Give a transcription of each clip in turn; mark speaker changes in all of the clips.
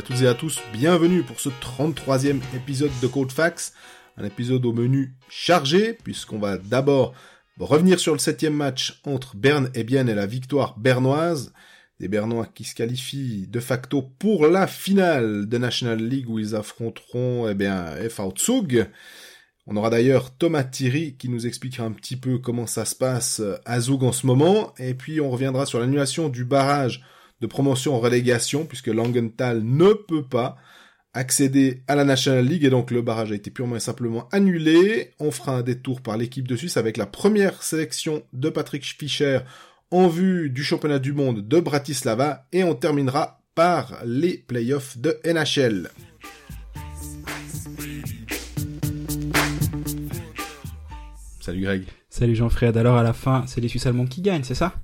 Speaker 1: à toutes et à tous, bienvenue pour ce 33e épisode de Code Fax, un épisode au menu chargé, puisqu'on va d'abord revenir sur le septième match entre Berne et Bienne et la victoire bernoise, des Bernois qui se qualifient de facto pour la finale de National League où ils affronteront eh bien, Zug. On aura d'ailleurs Thomas Thierry qui nous expliquera un petit peu comment ça se passe à Zug en ce moment, et puis on reviendra sur l'annulation du barrage de promotion en relégation, puisque Langenthal ne peut pas accéder à la National League, et donc le barrage a été purement et simplement annulé. On fera un détour par l'équipe de Suisse avec la première sélection de Patrick Fischer en vue du championnat du monde de Bratislava, et on terminera par les playoffs de NHL. Salut Greg.
Speaker 2: Salut Jean-Fred. Alors à la fin, c'est les Suisses allemands qui gagnent, c'est ça?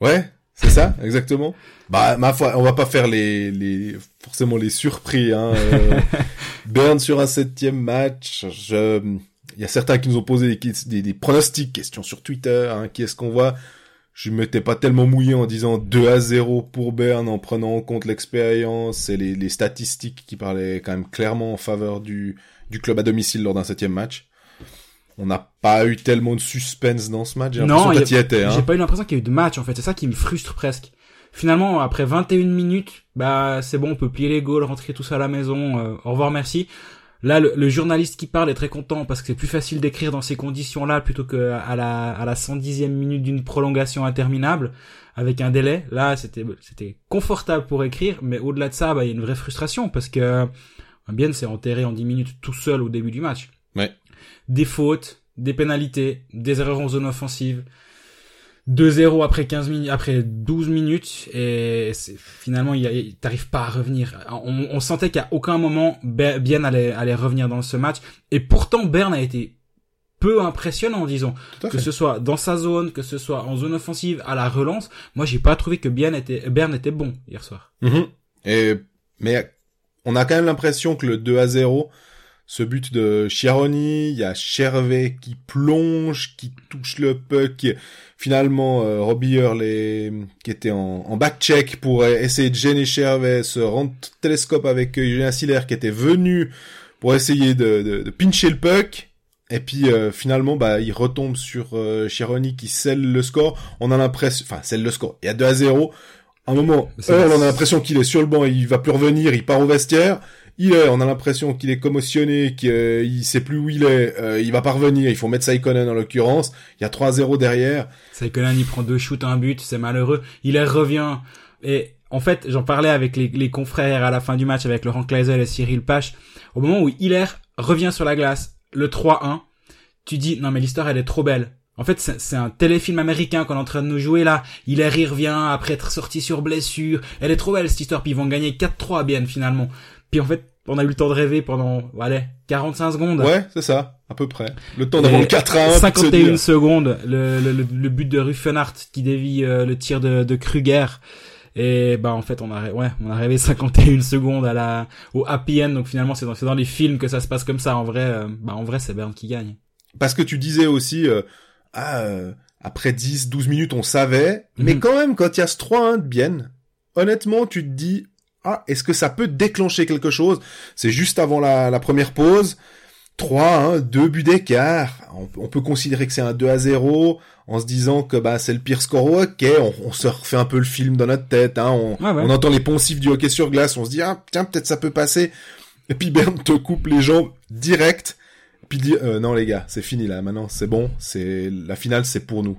Speaker 1: Ouais, c'est ça, exactement. Bah, ma foi, on va pas faire les, les forcément les surpris. Hein. Euh, Berne sur un septième match. Je... Il y a certains qui nous ont posé des, des, des pronostics, questions sur Twitter. Hein, qui est-ce qu'on voit? Je m'étais pas tellement mouillé en disant 2 à 0 pour Berne, en prenant en compte l'expérience et les, les statistiques qui parlaient quand même clairement en faveur du, du club à domicile lors d'un septième match on n'a pas eu tellement de suspense dans ce match. J'ai
Speaker 2: non,
Speaker 1: y étais, hein.
Speaker 2: j'ai pas eu l'impression qu'il y a eu de match en fait. C'est ça qui me frustre presque. Finalement, après 21 minutes, bah c'est bon, on peut plier les goals, rentrer tout ça à la maison. Euh, au revoir, merci. Là, le, journaliste qui parle est très content parce que c'est plus facile d'écrire dans ces conditions-là plutôt que à la à la 110e minute d'une prolongation interminable avec un délai. Là, c'était c'était confortable pour écrire, mais au-delà de ça, bah il y a une vraie frustration parce que bien c'est enterré en 10 minutes tout seul au début du match. Des fautes, des pénalités, des erreurs en zone offensive. 2-0 après 15 minutes, après 12 minutes, et finalement, t'arrives pas à revenir. On, sentait qu'à aucun moment, Bien allait, allait revenir dans ce match, et pourtant, Bern a été peu impressionnant, disons. Que ce soit dans sa zone, que ce soit en zone offensive, à la relance. Moi, j'ai pas trouvé que Bien était, Bern était bon hier soir.
Speaker 1: Mm-hmm. Et, mais on a quand même l'impression que le 2 à 0, ce but de Chiaroni, il y a Chervet qui plonge, qui touche le puck. Finalement, euh, Robbie Hurley, qui était en, en back-check pour essayer de gêner Chervet, se rend télescope avec Julien Siller qui était venu pour essayer de, de, de pincher le puck. Et puis euh, finalement, bah, il retombe sur euh, qui scelle le score. On a l'impression, enfin, scelle le score. Il y a 2 à 0. À un moment, euh, on a l'impression qu'il est sur le banc, il va plus revenir, il part au vestiaire il est, on a l'impression qu'il est commotionné, qu'il euh, sait plus où il est, euh, il va pas revenir, il faut mettre Saikonen en l'occurrence, il y a 3-0 derrière.
Speaker 2: Saikonen il prend deux shoots, un but, c'est malheureux, il revient, et en fait j'en parlais avec les, confrères à la fin du match avec Laurent Kleisel et Cyril Pache, au moment où Hiller revient sur la glace, le 3-1, tu dis non mais l'histoire elle est trop belle, en fait, c'est un téléfilm américain qu'on est en train de nous jouer là. Il est revient après être sorti sur blessure. Elle est trop belle cette histoire. Puis ils vont gagner 4-3 bien finalement. Puis en fait, on a eu le temps de rêver pendant, allez, 45 secondes.
Speaker 1: Ouais, c'est ça, à peu près. Le temps d'avoir le 4 à 1.
Speaker 2: 51 secondes, le, le, le, but de Ruffenhardt qui dévie euh, le tir de, de Kruger. Et bah en fait on a ouais on a rêvé 51 secondes à la au happy end donc finalement c'est dans c'est dans les films que ça se passe comme ça en vrai euh, bah en vrai c'est Bern qui gagne.
Speaker 1: Parce que tu disais aussi euh, ah, après 10 12 minutes on savait mais mhm. quand même quand il y a ce 3-1 de Bienne honnêtement tu te dis ah, est-ce que ça peut déclencher quelque chose? C'est juste avant la, première pause. 3, hein, 2 buts d'écart. On, peut considérer que c'est un 2 à 0 en se disant que bah c'est le pire score au hockey. On, se refait un peu le film dans notre tête. Hein. On, entend les poncifs du hockey sur glace. On se dit ah tiens peut-être ça peut passer. Et puis Bern te coupe les jambes direct. Puis dit euh, non les gars c'est fini là maintenant c'est bon c'est la finale c'est pour nous.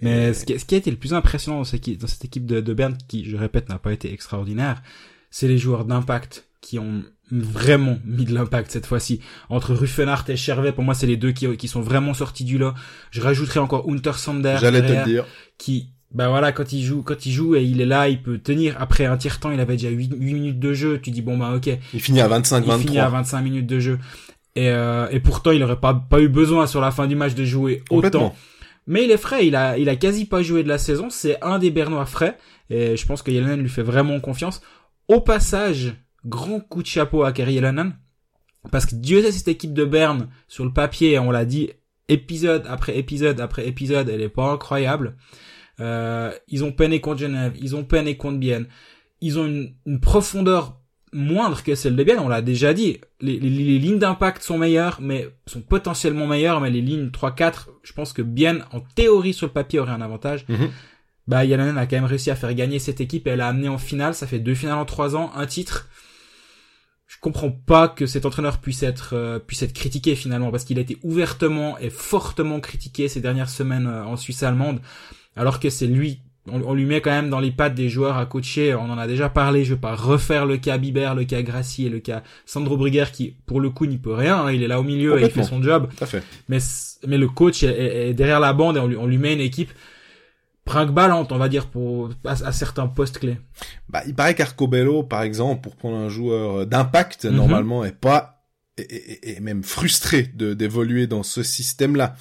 Speaker 2: Mais ce, qui, ce, qui, a été le plus impressionnant dans cette équipe, dans cette équipe de, de Berne, qui, je répète, n'a pas été extraordinaire, c'est les joueurs d'impact qui ont vraiment mis de l'impact cette fois-ci. Entre Ruffenhardt et Chervet, pour moi, c'est les deux qui, qui sont vraiment sortis du lot. Je rajouterai encore Hunter Sander.
Speaker 1: J'allais te le dire.
Speaker 2: Qui, bah voilà, quand il joue, quand il joue et il est là, il peut tenir. Après un tiers temps, il avait déjà 8, minutes de jeu. Tu dis bon bah ok.
Speaker 1: Il finit à 25, 23.
Speaker 2: Il finit à 25 minutes de jeu. Et, euh, et pourtant, il aurait pas, pas eu besoin sur la fin du match de jouer autant. Mais il est frais, il a, il a quasi pas joué de la saison. C'est un des Bernois frais. Et je pense que Yellen lui fait vraiment confiance. Au passage, grand coup de chapeau à Kerry Lennon. Parce que Dieu sait cette équipe de Berne, sur le papier, on l'a dit, épisode après épisode après épisode, elle est pas incroyable. Euh, ils ont peiné contre Genève, ils ont peiné contre Bienne. Ils ont une, profondeur moindre que celle de Bien, on l'a déjà dit. Les, lignes d'impact sont meilleures, mais sont potentiellement meilleures, mais les lignes 3-4, je pense que Bien, en théorie sur le papier, aurait un avantage.
Speaker 1: Mhm.
Speaker 2: Bah, Yalanen a quand même réussi à faire gagner cette équipe et elle a amené en finale, ça fait deux finales en trois ans, un titre. Je comprends pas que cet entraîneur puisse être euh, puisse être critiqué finalement parce qu'il a été ouvertement et fortement critiqué ces dernières semaines euh, en Suisse allemande alors que c'est lui on, on lui met quand même dans les pattes des joueurs à coacher. On en a déjà parlé. Je vais pas refaire le cas Bieber, le cas Grassi et le cas Sandro Brugger qui, pour le coup, n'y peut rien. hein. Il est là au milieu et il fait son job.
Speaker 1: Tout à fait.
Speaker 2: Mais, mais le coach est, est- est derrière la bande et on lui, on lui met une équipe brinque-ballante, on va dire, pour, à, à certains postes clés.
Speaker 1: Bah, il paraît qu'Arcobello, par exemple, pour prendre un joueur d'impact,
Speaker 2: Mhm.
Speaker 1: normalement, est pas, est, même frustré de, d'évoluer dans ce système-là.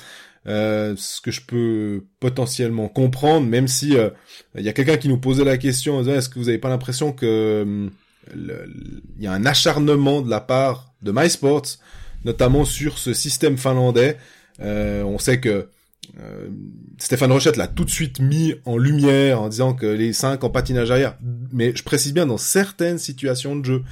Speaker 1: Euh, ce que je peux potentiellement comprendre, même si euh, il y a quelqu'un qui nous posait la question, est-ce que vous avez pas l'impression que hum, il y a un acharnement de la part de MySports, notamment sur ce système finlandais? Euh, on sait que euh, Stéphane Rochette l'a tout de suite mis en lumière en disant que les cinq en patinage arrière, mais je précise bien dans certaines situations de jeu,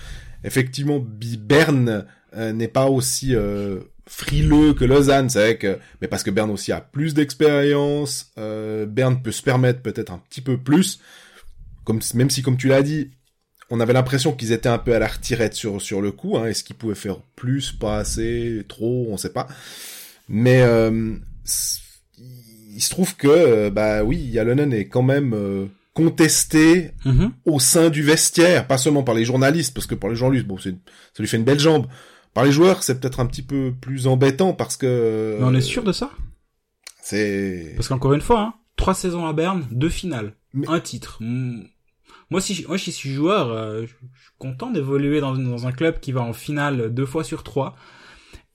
Speaker 1: effectivement, Berne euh, n'est pas aussi euh, frileux que Lausanne, c'est vrai que, mais parce que Berne aussi a plus d'expérience, euh, Berne peut se permettre peut-être un petit peu plus, comme même si comme tu l'as dit, on avait l'impression qu'ils étaient un peu à la retirette sur sur le coup. Hein. Est-ce qu'ils pouvaient faire plus, pas assez, trop, on sait pas. Mais il se trouve que euh, bah oui, Yalonen est quand même euh, contesté
Speaker 2: Mhm.
Speaker 1: au sein du vestiaire, pas seulement par les journalistes, parce que par les journalistes, bon, ça lui fait une belle jambe. Par les joueurs, c'est peut-être un petit peu plus embêtant parce que
Speaker 2: Mais on est sûr de ça?
Speaker 1: c'est
Speaker 2: Parce qu'encore une fois, hein, trois saisons à Berne, deux finales,
Speaker 1: Mais-
Speaker 2: un titre. Mm. Moi, si je, moi, si je suis joueur, euh, je, je suis content d'évoluer dans, dans un club qui va en finale deux fois sur trois.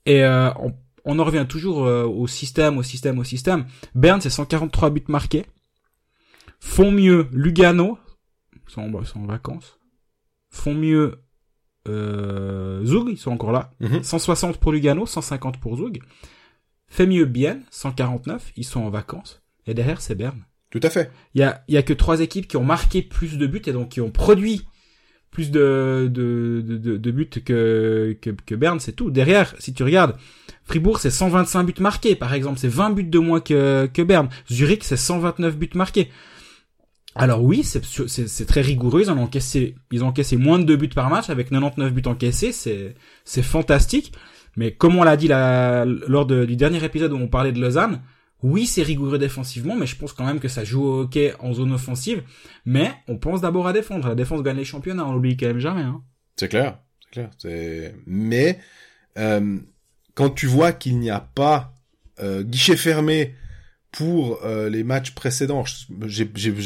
Speaker 2: Et euh, on, on en revient toujours euh, au système, au système, au système. Berne, c'est 143 buts marqués. Font mieux Lugano, ils sont, en- ils sont en vacances. Font mieux euh, Zug, ils sont encore là.
Speaker 1: Mhm.
Speaker 2: 160 pour Lugano, 150 pour Zug. Fait mieux Bienne, 149, ils sont en vacances. Et derrière, c'est Berne.
Speaker 1: tout à fait.
Speaker 2: Il y a, y a que trois équipes qui ont marqué plus de buts et donc qui ont produit plus de, de, de, de, de buts que, que, que Berne, c'est tout. Derrière, si tu regardes, Fribourg, c'est 125 buts marqués, par exemple. C'est 20 buts de moins que, que Berne. Zurich, c'est 129 buts marqués. Alors oui, c'est, très rigoureux. Ils ont encaissé, ils ont encaissé moins de deux buts par match avec 99 buts encaissés. C'est, fantastique. Mais comme on l'a dit lors du dernier épisode où on parlait de Lausanne, oui, c'est rigoureux défensivement, mais je pense quand même que ça joue au hockey en zone offensive. Mais on pense d'abord à défendre. La défense gagne les championnats, on l'oublie quand même jamais. Hein.
Speaker 1: C'est clair, c'est clair. Mais euh, quand tu vois qu'il n'y a pas euh, guichet fermé pour euh, les matchs précédents, j'ai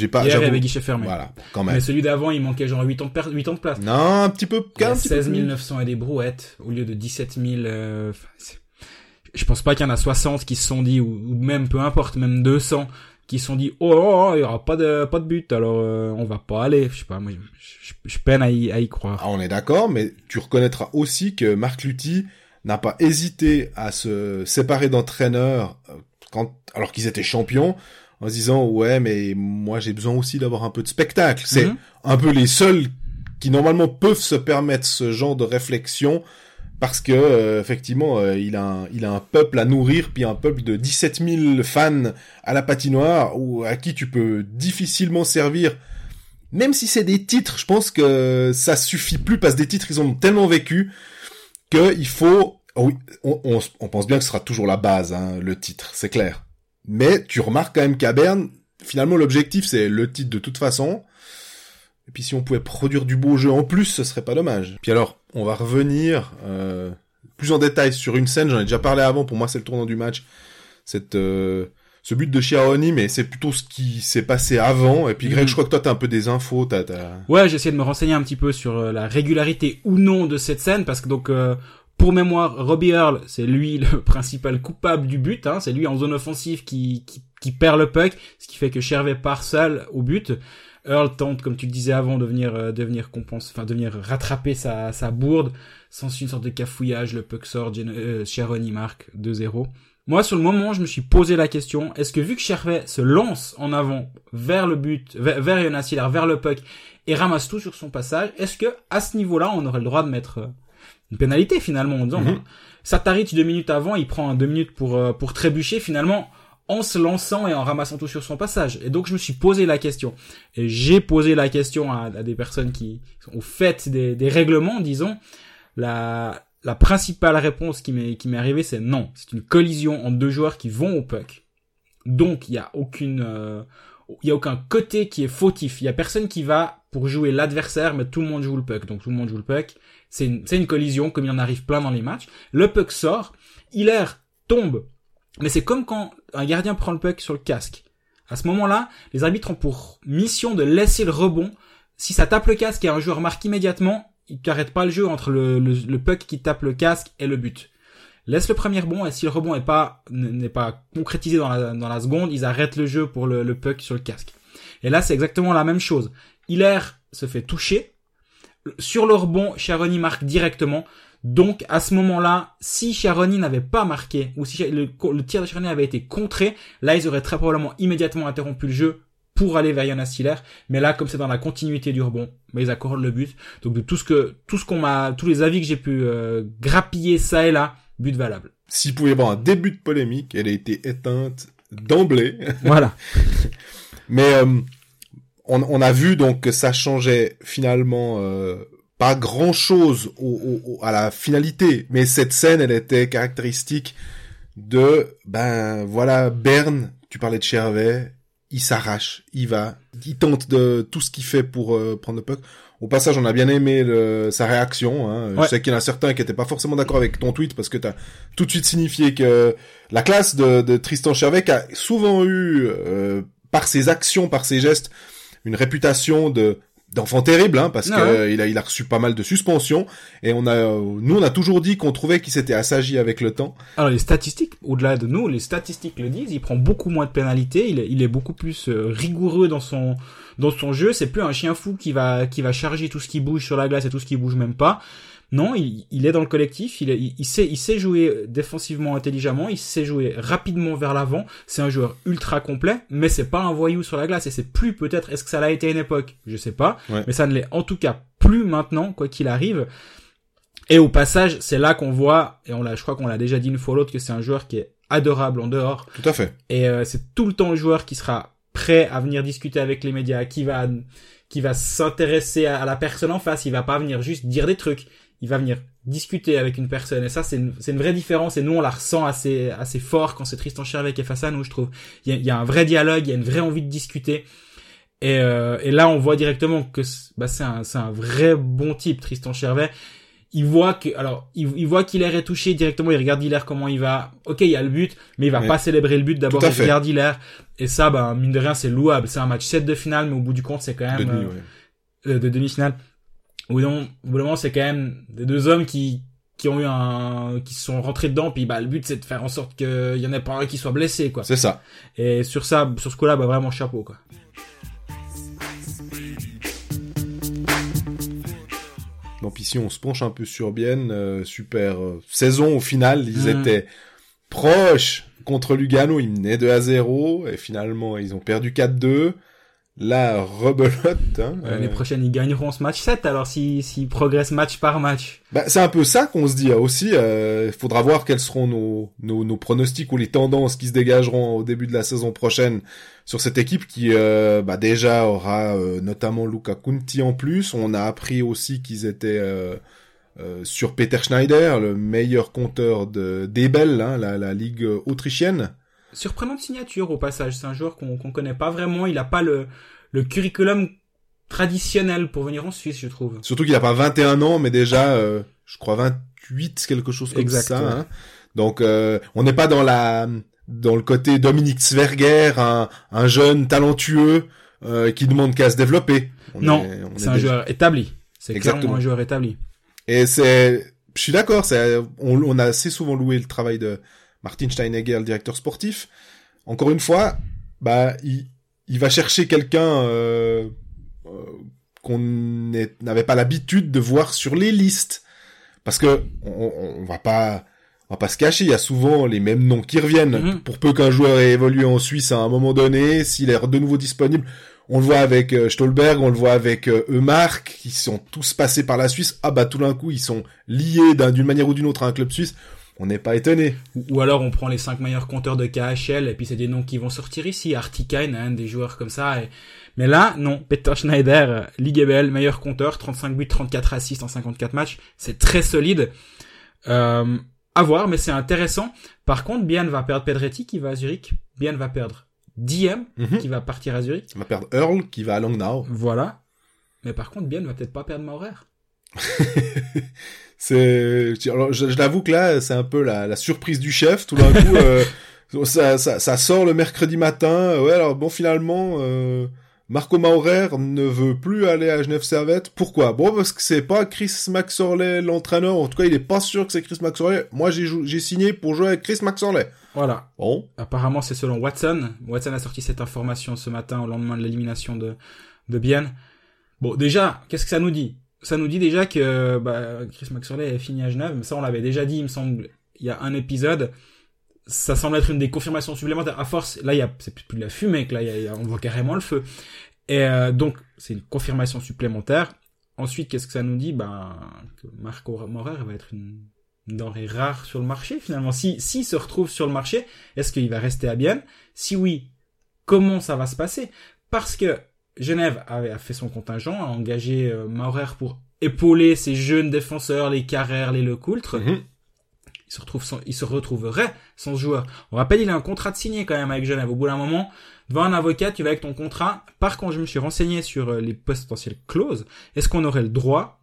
Speaker 1: pas
Speaker 2: Hier, il y avait guichet fermé.
Speaker 1: Voilà, quand même.
Speaker 2: Mais celui d'avant, il manquait genre 8 ans de, per- 8 ans de place.
Speaker 1: Non, un petit peu,
Speaker 2: Il y a
Speaker 1: un petit peu
Speaker 2: 16
Speaker 1: plus.
Speaker 2: 900 et des brouettes au lieu de 17 000. euh, je pense pas qu'il y en a 60 qui se sont dit, ou, ou même peu importe, même 200 qui se sont dit, oh, oh, oh, il y aura pas de pas de but, alors euh, on va pas aller. Je sais pas, moi, je, je- je peine à y, à y croire.
Speaker 1: Ah, on est d'accord, mais tu reconnaîtras aussi que Marc Lutti n'a pas hésité à se séparer d'entraîneurs euh, quand, alors qu'ils étaient champions, en se disant ouais, mais moi j'ai besoin aussi d'avoir un peu de spectacle. C'est
Speaker 2: Mhm.
Speaker 1: un peu les seuls qui normalement peuvent se permettre ce genre de réflexion parce que euh, effectivement euh, il a un, il a un peuple à nourrir puis un peuple de 17 000 fans à la patinoire ou à qui tu peux difficilement servir même si c'est des titres je pense que ça suffit plus parce que des titres ils ont tellement vécu que il faut oui on pense bien que ce sera toujours la base hein, le titre c'est clair mais tu remarques quand même qu'à Berne finalement l'objectif c'est le titre de toute façon et puis si on pouvait produire du beau jeu en plus, ce serait pas dommage. Puis alors, on va revenir euh, plus en détail sur une scène, j'en ai déjà parlé avant, pour moi c'est le tournant du match. Cette, euh, ce but de Chiaroni, mais c'est plutôt ce qui s'est passé avant. Et puis Greg, je crois que toi t'as un peu des infos, t'as... t'as...
Speaker 2: Ouais, j'ai essayé de me renseigner un petit peu sur euh, la régularité ou non de cette scène, parce que donc, euh, pour mémoire, Robbie Earl, c'est lui le principal coupable du but, hein, c'est lui en zone offensive qui, qui, qui perd le puck, ce qui fait que Chervet part seul au but. Earl tente, comme tu le disais avant, de venir, euh, de venir compenser, enfin, de venir rattraper sa, sa bourde, sans une sorte de cafouillage, le puck sort, Gen- euh, Cheroni marque 2-0. Moi, sur le moment, je me suis posé la question, est-ce que vu que Chervet se lance en avant vers le but, vers, vers Jonas vers le puck, et ramasse tout sur son passage, est-ce que à ce niveau-là, on aurait le droit de mettre euh, une pénalité finalement en disant. Sataric deux minutes avant, il prend deux minutes pour euh, pour trébucher finalement en se lançant et en ramassant tout sur son passage. Et donc je me suis posé la question. Et j'ai posé la question à, à des personnes qui ont fait des, des règlements, disons. La, la principale réponse qui m'est qui m'est arrivée, c'est non. C'est une collision entre deux joueurs qui vont au puck. Donc il y a aucune euh, y a aucun côté qui est fautif. Il y a personne qui va pour jouer l'adversaire, mais tout le monde joue le puck. Donc tout le monde joue le puck. C'est une, c'est une collision comme il en arrive plein dans les matchs. Le puck sort, Hiller tombe, mais c'est comme quand un gardien prend le puck sur le casque. À ce moment-là, les arbitres ont pour mission de laisser le rebond. Si ça tape le casque et un joueur marque immédiatement, ils n'arrêtent pas le jeu entre le, le, le puck qui tape le casque et le but. Laisse le premier rebond et si le rebond n'est pas n'est pas concrétisé dans la dans la seconde, ils arrêtent le jeu pour le, le puck sur le casque. Et là, c'est exactement la même chose. Hiller se fait toucher. Sur le rebond, Charoni marque directement. Donc, à ce moment-là, si Charoni n'avait pas marqué, ou si le, le tir de Charoni avait été contré, là, ils auraient très probablement immédiatement interrompu le jeu pour aller vers Jonas Hiller. Mais là, comme c'est dans la continuité du rebond, bah, ils accordent le but. Donc, de tout ce que, tout ce qu'on m'a, tous les avis que j'ai pu euh, grappiller ça et là, but valable.
Speaker 1: S'il pouvait y avoir un début de polémique, elle a été éteinte d'emblée.
Speaker 2: Voilà.
Speaker 1: Mais euh, on, on a vu donc que ça changeait finalement euh, pas grand chose au, au- au- à la finalité, mais cette scène, elle était caractéristique de ben voilà Berne. Tu parlais de Chervet, il s'arrache, il va, il tente de tout ce qu'il fait pour euh, prendre le puck. Au passage, on a bien aimé le- sa réaction. Hein.
Speaker 2: Ouais.
Speaker 1: Je sais qu'il y en a certains qui étaient pas forcément d'accord avec ton tweet parce que t'as tout de suite signifié que la classe de, de Tristan qui a souvent eu euh, par ses actions, par ses gestes, une réputation de d'enfant terrible, hein, parce
Speaker 2: Ah ouais.
Speaker 1: euh, il a il a reçu pas mal de suspensions et on a euh, nous on a toujours dit qu'on trouvait qu'il s'était assagi avec le temps.
Speaker 2: Alors les statistiques, au-delà de nous, les statistiques le disent. Il prend beaucoup moins de pénalités. Il est, il est beaucoup plus euh, rigoureux dans son dans son jeu. C'est plus un chien fou qui va qui va charger tout ce qui bouge sur la glace et tout ce qui bouge même pas. Non, il, il est dans le collectif. Il, il, il sait il sait jouer défensivement intelligemment. Il sait jouer rapidement vers l'avant. C'est un joueur ultra complet, mais c'est pas un voyou sur la glace. Et c'est plus peut-être. Est-ce que ça l'a été à une époque? Je sais pas.
Speaker 1: Ouais.
Speaker 2: Mais ça ne l'est en tout cas plus maintenant, quoi qu'il arrive. Et au passage, c'est là qu'on voit, et on l'a, je crois qu'on l'a déjà dit une fois ou l'autre, que c'est un joueur qui est adorable en dehors.
Speaker 1: Tout à fait.
Speaker 2: Et euh, c'est tout le temps le joueur qui sera prêt à venir discuter avec les médias, qui va, qui va s'intéresser à, à la personne en face. Il va pas venir juste dire des trucs. Il va venir discuter avec une personne. Et ça, c'est une, c'est une vraie différence. Et nous, on la ressent assez, assez fort quand c'est Tristan Chervet qui est face à nous, je trouve. Il y a, il y a un vrai dialogue, il y a une vraie envie de discuter. Et, euh, et là, on voit directement que c'est- bah, c'est un, c'est un vrai bon type, Tristan Chervet. Il voit que, alors, il, il voit qu'Hilaire est touché directement. Il regarde Hilaire comment il va. Ok, il y a le but, mais il va pas célébrer le but. D'abord, il regarde Hilaire. Et ça, bah, mine de rien, c'est louable. C'est un match 7 de finale, mais au bout du compte, c'est quand même
Speaker 1: De
Speaker 2: euh,
Speaker 1: ouais.
Speaker 2: euh, de d'un moment- au bout d'un moment, c'est quand même des deux hommes qui qui ont eu un qui se sont rentrés dedans puis bah le but c'est de faire en sorte qu'il y en ait pas un qui soit blessé quoi
Speaker 1: C'est ça.
Speaker 2: et sur ça sur ce coup-là bah vraiment chapeau quoi
Speaker 1: Donc ici, on se penche un peu sur Bienne. euh, super euh, saison au final. Ils
Speaker 2: Mm.
Speaker 1: étaient proches contre Lugano. Ils menaient 2 à 0. Et finalement, ils ont perdu 4-2. La rebelote. Hein,
Speaker 2: l'année
Speaker 1: euh,
Speaker 2: prochaine ils gagneront ce match 7 alors s'ils s'ils progressent match par match
Speaker 1: bah, c'est un peu ça qu'on se dit hein, aussi. Il faudra voir quels seront nos, nos, nos pronostics ou les tendances qui se dégageront au début de la saison prochaine sur cette équipe qui euh, bah, déjà aura euh, notamment Luca Kunti en plus. On a appris aussi qu'ils étaient euh, euh, sur Peter Schneider, le meilleur compteur de d'Ebel, hein, la, la ligue autrichienne.
Speaker 2: Surprenante signature au passage c'est un joueur qu'on qu'on connaît pas vraiment il a pas le le curriculum traditionnel pour venir en Suisse je trouve
Speaker 1: Surtout qu'il a pas 21 ans, mais déjà, euh, je crois 28, quelque chose comme
Speaker 2: Exact,
Speaker 1: ça.
Speaker 2: ouais.
Speaker 1: hein. Donc, euh, on n'est pas dans la dans le côté Dominique Zwerger, un, un jeune talentueux euh, qui demande qu'à se développer. On
Speaker 2: non
Speaker 1: est- on
Speaker 2: c'est
Speaker 1: est
Speaker 2: un
Speaker 1: déjà-
Speaker 2: joueur établi c'est clairement un joueur établi
Speaker 1: Et c'est, je suis d'accord, on, on a assez souvent loué le travail de Martin Steinegger, le directeur sportif. Encore une fois, bah, il, il va chercher quelqu'un euh, euh, qu'on n'avait pas l'habitude de voir sur les listes, parce que on, on- va pas, on va pas se cacher, il y a souvent les mêmes noms qui reviennent.
Speaker 2: Mhm.
Speaker 1: Pour peu qu'un joueur ait évolué en Suisse à un moment donné, s'il est de nouveau disponible, on le voit avec euh, Stolberg, on le voit avec Eumark, qui sont tous passés par la Suisse. Ah bah tout d'un coup, ils sont liés d'un- d'une manière ou d'une autre à un club suisse. On n'est pas étonné.
Speaker 2: Ou, ou alors on prend les cinq meilleurs compteurs de KHL et puis c'est des noms qui vont sortir ici. Artikainen, des joueurs comme ça. et- Mais là, non. Peter Schneider, Ligue EBL, meilleur compteur, 35 buts, 34 assists en 54 matchs. C'est très solide. Euh, à voir, mais c'est intéressant. Par contre, Bian va perdre Pedretti qui va à Zurich. Bian va perdre Diem
Speaker 1: Mhm.
Speaker 2: qui va partir à Zurich.
Speaker 1: On va perdre Earl, qui va à Langnau.
Speaker 2: Voilà. Mais par contre, Bian va peut-être pas perdre Maurer.
Speaker 1: C'est, alors, je, je l'avoue que là, c'est un peu la, la surprise du chef. Tout d'un coup, euh, ça, ça, ça sort le mercredi matin. Ouais, alors bon, finalement, euh, Marco Maurer ne veut plus aller à Genève Servette. Pourquoi? Bon, parce que c'est pas Chris Maxorley l'entraîneur. En tout cas, il est pas sûr que c'est Chris Maxorley. Moi, j'ai signé pour jouer avec Chris Maxorley.
Speaker 2: Voilà.
Speaker 1: Bon,
Speaker 2: Apparemment, c'est selon Watson. Watson a sorti cette information ce matin au lendemain de l'élimination de, de Bienne. Bon, déjà, qu'est-ce que ça nous dit? Ça nous dit déjà que bah, Chris Maxwell est fini à Genève, ça on l'avait déjà dit, il me semble, il y a un épisode. Ça semble être une des confirmations supplémentaires. À force, là, il y a, c'est plus de la fumée, que là, il y a- a- on voit carrément le feu. Et euh, donc, c'est une confirmation supplémentaire. Ensuite, qu'est-ce que ça nous dit? Ben, que Marco Maurer va être une, une denrée rare sur le marché, finalement. Si, s'il se retrouve sur le marché, est-ce qu'il va rester à Bienne? Si oui, comment ça va se passer? Parce que Genève avait a fait son contingent, a engagé euh, Maurer pour épauler ces jeunes défenseurs, les Carrère, les Lecoultre.
Speaker 1: Mhm.
Speaker 2: Il se retrouve sans, il se retrouverait sans ce joueur. On rappelle, il a un contrat de signé quand même avec Genève. Au bout d'un moment, devant un avocat, tu vas avec ton contrat. Par contre, je me suis renseigné sur euh, les potentielles clauses. Est-ce qu'on aurait le droit,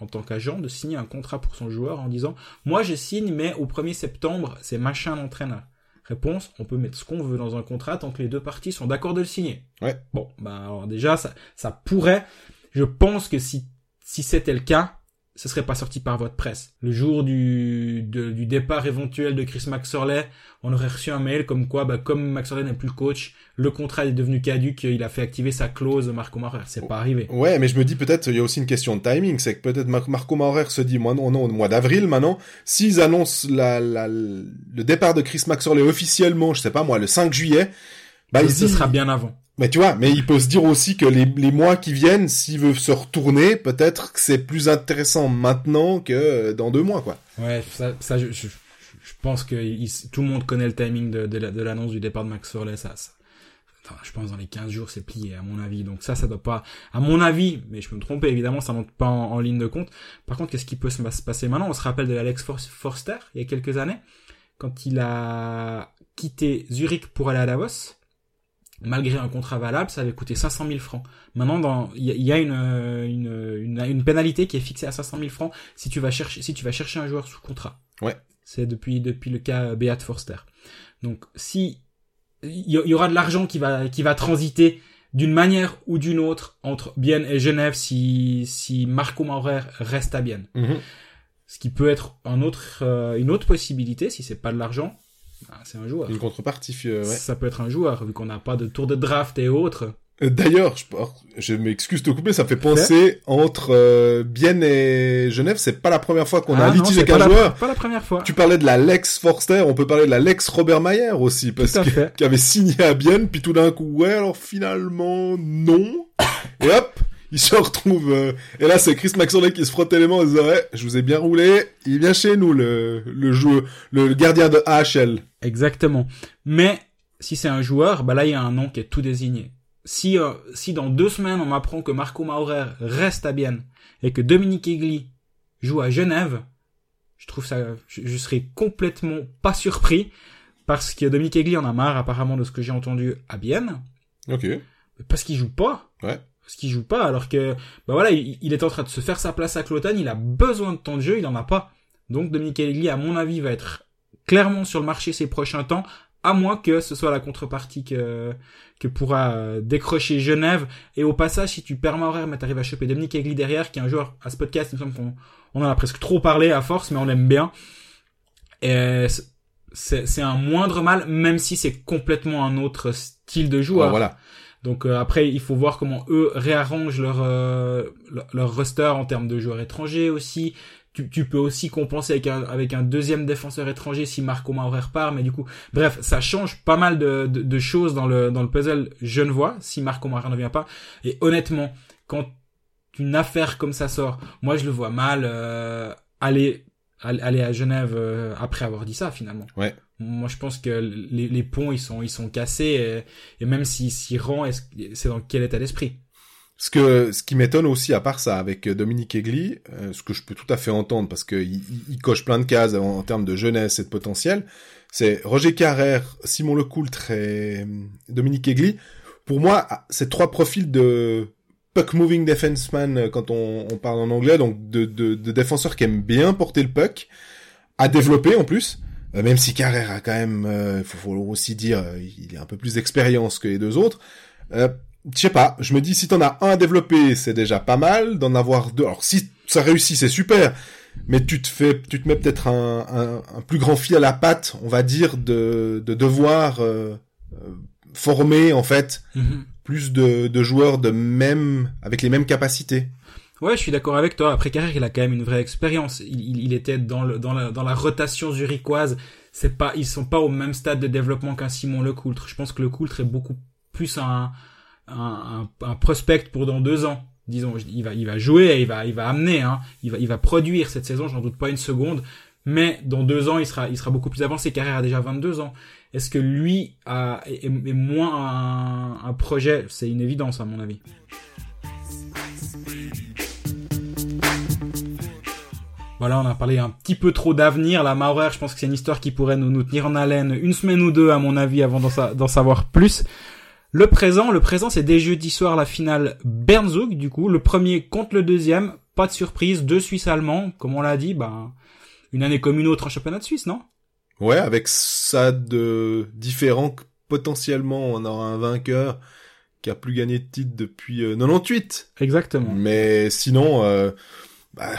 Speaker 2: en tant qu'agent, de signer un contrat pour son joueur en disant, moi je signe, mais au 1er septembre, c'est machin l'entraîneur. Réponse, on peut mettre ce qu'on veut dans un contrat tant que les deux parties sont d'accord de le signer.
Speaker 1: Ouais.
Speaker 2: Bon, bah alors déjà, ça, ça pourrait. Je pense que si si c'était le cas, ce serait pas sorti par votre presse. Le jour du de- du départ éventuel de Chris Maxorley, on aurait reçu un mail comme quoi, bah comme Maxorley n'est plus le coach, le contrat est devenu caduque, il a fait activer sa clause Marco Maurer. C'est pas arrivé.
Speaker 1: Ouais, mais je me dis peut-être il y a aussi une question de timing, c'est que peut-être Mar- Marco Maurer se dit moi non non au mois d'avril maintenant, s'ils annoncent la, la, le départ de Chris Maxorley officiellement, je sais pas moi le 5 juillet, bah il
Speaker 2: ce
Speaker 1: se
Speaker 2: sera bien avant.
Speaker 1: Mais tu vois, mais il peut se dire aussi que les, les mois qui viennent, s'il veut se retourner, peut-être que c'est plus intéressant maintenant que euh, dans deux mois quoi.
Speaker 2: Ouais, ça, ça je, je, je pense que tout le monde connaît le timing de, de la- de l'annonce du départ de Max Sorley. Ça, ça, enfin, je pense dans les 15 jours, c'est plié, à mon avis. Donc ça, ça doit pas, à mon avis, mais je peux me tromper, évidemment, ça monte pas en, ligne de compte. Par contre, qu'est-ce qui peut se se passer maintenant? On se rappelle de l'Alex For- Forster, il y a quelques années, quand il a quitté Zurich pour aller à Davos. Malgré un contrat valable, ça avait coûté 500 000 francs. Maintenant, il y a, il y a une, une, une, une pénalité qui est fixée à 500 000 francs si tu vas chercher, si tu vas chercher un joueur sous contrat.
Speaker 1: Ouais.
Speaker 2: C'est depuis, depuis le cas Beat Forster. Donc, si, il y, aura de l'argent qui va, qui va transiter d'une manière ou d'une autre entre Bienne et Genève si, si Marco Maurer reste à Bienne. Ce qui peut être un autre, euh, une autre possibilité, si c'est pas de l'argent, bah, c'est un joueur.
Speaker 1: Une contrepartie, euh, ouais.
Speaker 2: Ça peut être un joueur, vu qu'on n'a pas de tour de draft et autres.
Speaker 1: Euh, D'ailleurs, je, je m'excuse de te couper, ça me fait penser entre euh, Bienne et Genève, c'est pas la première fois qu'on a
Speaker 2: Ah
Speaker 1: un litige avec un joueur.
Speaker 2: Pas la première fois.
Speaker 1: Tu parlais de la Lex Forster, on peut parler de la Lex Robert Mayer aussi, parce
Speaker 2: Tout à
Speaker 1: que
Speaker 2: fait.
Speaker 1: qui avait signé à Bienne, puis tout d'un coup, ouais, alors finalement, non. Et hop, il se retrouve. euh, et là, c'est Chris Maxorley qui se frottait les mains en disant, ouais, je vous ai bien roulé, il vient chez nous, le, le joueur, le gardien de AHL.
Speaker 2: Exactement. Mais si c'est un joueur, bah là il y a un nom qui est tout désigné. Si euh, si dans deux semaines on m'apprend que Marco Maurer reste à Bienne et que Dominique Egli joue à Genève, je trouve ça, je, je serais complètement pas surpris parce que Dominique Egli en a marre apparemment de ce que j'ai entendu à Bienne
Speaker 1: Ok.
Speaker 2: parce qu'il joue pas.
Speaker 1: Ouais.
Speaker 2: Parce qu'il joue pas alors que bah voilà il, est en train de se faire sa place à Cloton, il a besoin de temps de jeu, il en a pas. Donc Dominique Egli à mon avis va être clairement sur le marché ces prochains temps, à moins que ce soit la contrepartie que, que pourra euh, décrocher Genève. Et au passage, si tu perds Maurer, mais t'arrives à choper Dominique Egli derrière, qui est un joueur à ce podcast, il me semble qu'on on en a presque trop parlé à force, mais on l'aime bien. Et c'est un moindre mal, même si c'est complètement un autre style de joueur.
Speaker 1: Voilà.
Speaker 2: Donc euh, après, il faut voir comment eux réarrangent leur euh, leur, roster en termes de joueurs étrangers aussi. tu, tu peux aussi compenser avec un, avec un deuxième défenseur étranger si Marco Maurer repart, mais du coup, bref, ça change pas mal de, de, choses dans le, dans le puzzle genevois si Marco Maurer ne vient pas. Et honnêtement, quand une affaire comme ça sort, moi je le vois mal euh, aller aller à Genève euh, après avoir dit ça finalement.
Speaker 1: Ouais.
Speaker 2: Moi je pense que les, les ponts ils sont ils sont cassés et, et même s'il s'y rend, c'est dans quel état d'esprit?
Speaker 1: Ce que ce qui m'étonne aussi à part ça avec Dominique Egli, euh, ce que je peux tout à fait entendre parce que il, il coche plein de cases en, en, termes de jeunesse et de potentiel, c'est Roger Carrère, Simon Lecoultre et Dominique Egli. Pour moi, c'est trois profils de puck moving defenseman euh, quand on, on parle en anglais, donc de, de, de, défenseurs qui aiment bien porter le puck, à développer en plus. Euh, même si Carrère a quand même, il faut, faut, aussi dire, il a un peu plus d'expérience que les deux autres. Euh, je sais pas, je me dis si t'en as un à développer, c'est déjà pas mal, d'en avoir deux. Alors si ça réussit, c'est super, mais tu te fais, tu te mets peut-être un, un, un, plus grand fil à la patte, on va dire, de, de devoir euh, euh, former en fait -hmm. Plus de, de joueurs de même avec les mêmes capacités.
Speaker 2: Ouais, je suis d'accord avec toi. Après Carrère, il a quand même une vraie expérience. Il, il, était dans, le, dans, la, dans la rotation zurichoise. C'est pas, ils sont pas au même stade de développement qu'un Simon Lecoultre. Je pense que Lecoultre est beaucoup plus un, un, un, un, prospect pour dans deux ans. Disons, il va, il va jouer, il va, il va amener, hein, il va, il va produire cette saison, j'en doute pas une seconde. Mais dans deux ans, il sera, il sera beaucoup plus avancé. Carrère a déjà 22 ans. Est-ce que lui a, est, moins un, un projet? C'est une évidence à mon avis. Voilà, on a parlé un petit peu trop d'avenir. La Maurer, je pense que c'est une histoire qui pourrait nous, nous tenir en haleine une semaine ou deux, à mon avis, avant d'en savoir plus. Le présent, le présent, c'est dès jeudi soir la finale Bernzug, du coup, le premier contre le deuxième, pas de surprise, deux Suisses allemands, comme on l'a dit, ben, une année comme une autre en championnat de Suisse, non?
Speaker 1: Ouais, avec ça de différent que potentiellement on aura un vainqueur qui a plus gagné de titre depuis euh, 98.
Speaker 2: Exactement.
Speaker 1: Mais sinon, euh, bah,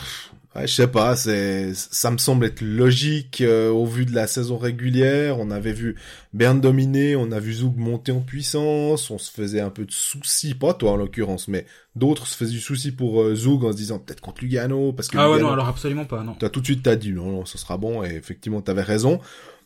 Speaker 1: Ouais, je sais pas, c'est ça me semble être logique euh, au vu de la saison régulière. On avait vu Bern dominer, on a vu Zoug monter en puissance, on se faisait un peu de soucis, pas toi en l'occurrence, mais d'autres se faisaient du souci pour euh, Zoug en se disant peut-être contre Lugano parce que
Speaker 2: Ah
Speaker 1: Lugano,
Speaker 2: ouais non, alors absolument pas, non.
Speaker 1: T'as tout de suite t'as dit non, non, ce sera bon et effectivement t'avais raison.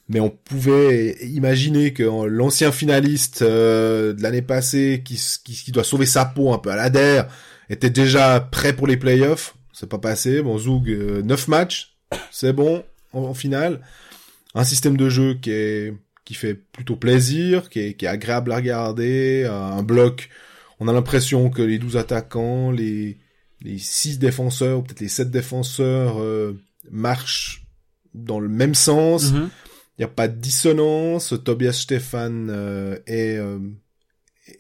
Speaker 1: Mais on pouvait imaginer que l'ancien finaliste euh, de l'année passée, qui, qui, qui doit sauver sa peau un peu à la der, était déjà prêt pour les playoffs c'est pas passé. Bon, Zoug, euh, 9 matchs, c'est bon en, en, finale. Un système de jeu qui est qui fait plutôt plaisir, qui est, qui est agréable à regarder, un bloc. On a l'impression que les 12 attaquants, les les 6 défenseurs, ou peut-être les 7 défenseurs euh, marchent dans le même sens. Il mm -hmm. n'y a pas de dissonance. Tobias Stefan euh, est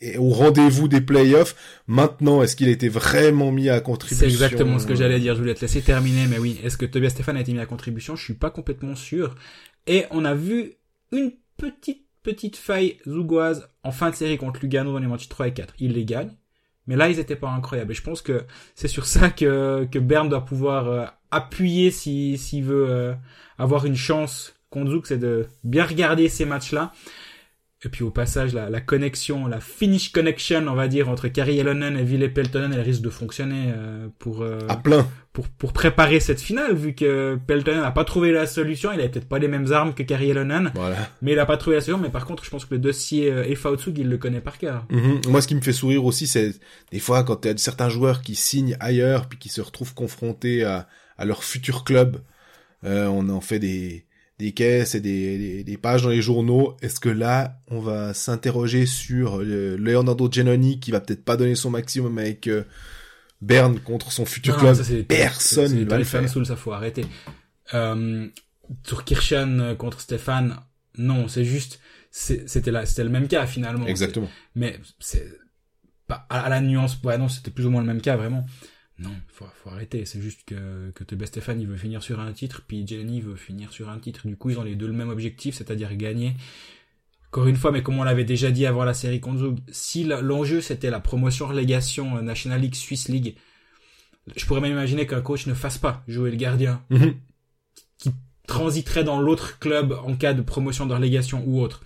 Speaker 1: et au rendez-vous des playoffs. Maintenant, est-ce qu'il a été vraiment mis à contribution?
Speaker 2: C'est exactement ce que j'allais dire. Je voulais te laisser terminer, mais oui. Est-ce que Tobias Stéphane a été mis à contribution? Je suis pas complètement sûr. Et on a vu une petite petite faille zougoise en fin de série contre Lugano dans les matchs 3 et 4. Il les gagne. Mais là, ils étaient pas incroyables. Et je pense que c'est sur ça que, que Bern doit pouvoir euh, appuyer s'il si, s'il veut euh, avoir une chance contre Zouk, c'est de bien regarder ces matchs-là. Et puis au passage, la, la, connexion, la finish connection, on va dire, entre Kari Elonen et Ville Peltonen, elle risque de fonctionner euh, pour euh,
Speaker 1: à plein
Speaker 2: pour pour préparer cette finale, vu que Peltonen n'a pas trouvé la solution. Il avait peut-être pas les mêmes armes que Kari Elonen,
Speaker 1: voilà.
Speaker 2: mais il a pas trouvé la solution. Mais par contre, je pense que le dossier euh, il le connaît par cœur.
Speaker 1: Mm -hmm. Moi, ce qui me fait sourire aussi, c'est des fois quand il y a certains joueurs qui signent ailleurs puis qui se retrouvent confrontés à à leur futur club. Euh, on en fait des des caisses et des, des, des, pages dans les journaux. Est-ce que là, on va s'interroger sur euh, Leonardo Giannoni qui va peut-être pas donner son maximum avec euh, Berne contre son futur
Speaker 2: non,
Speaker 1: club?
Speaker 2: ça,
Speaker 1: Personne ne va le faire.
Speaker 2: Soul, ça faut arrêter. Euh, sur Kirchen contre Stéphane, non, c'est juste, c'était là, c'était le même cas finalement.
Speaker 1: Exactement.
Speaker 2: Mais c'est pas à la nuance. Ouais, non, c'était plus ou moins le même cas vraiment. Non, faut, faut arrêter. C'est juste que, que Tobias Stéphane, il veut finir sur un titre, puis Jeleny veut finir sur un titre. Du coup, ils ont les deux le même objectif, c'est-à-dire gagner. Encore une fois, mais comme on l'avait déjà dit avant la série Konzug, si l'enjeu c'était la promotion relégation National League, Swiss League, je pourrais même imaginer qu'un coach ne fasse pas jouer le gardien,
Speaker 1: mm -hmm.
Speaker 2: qui transiterait dans l'autre club en cas de promotion de relégation ou autre.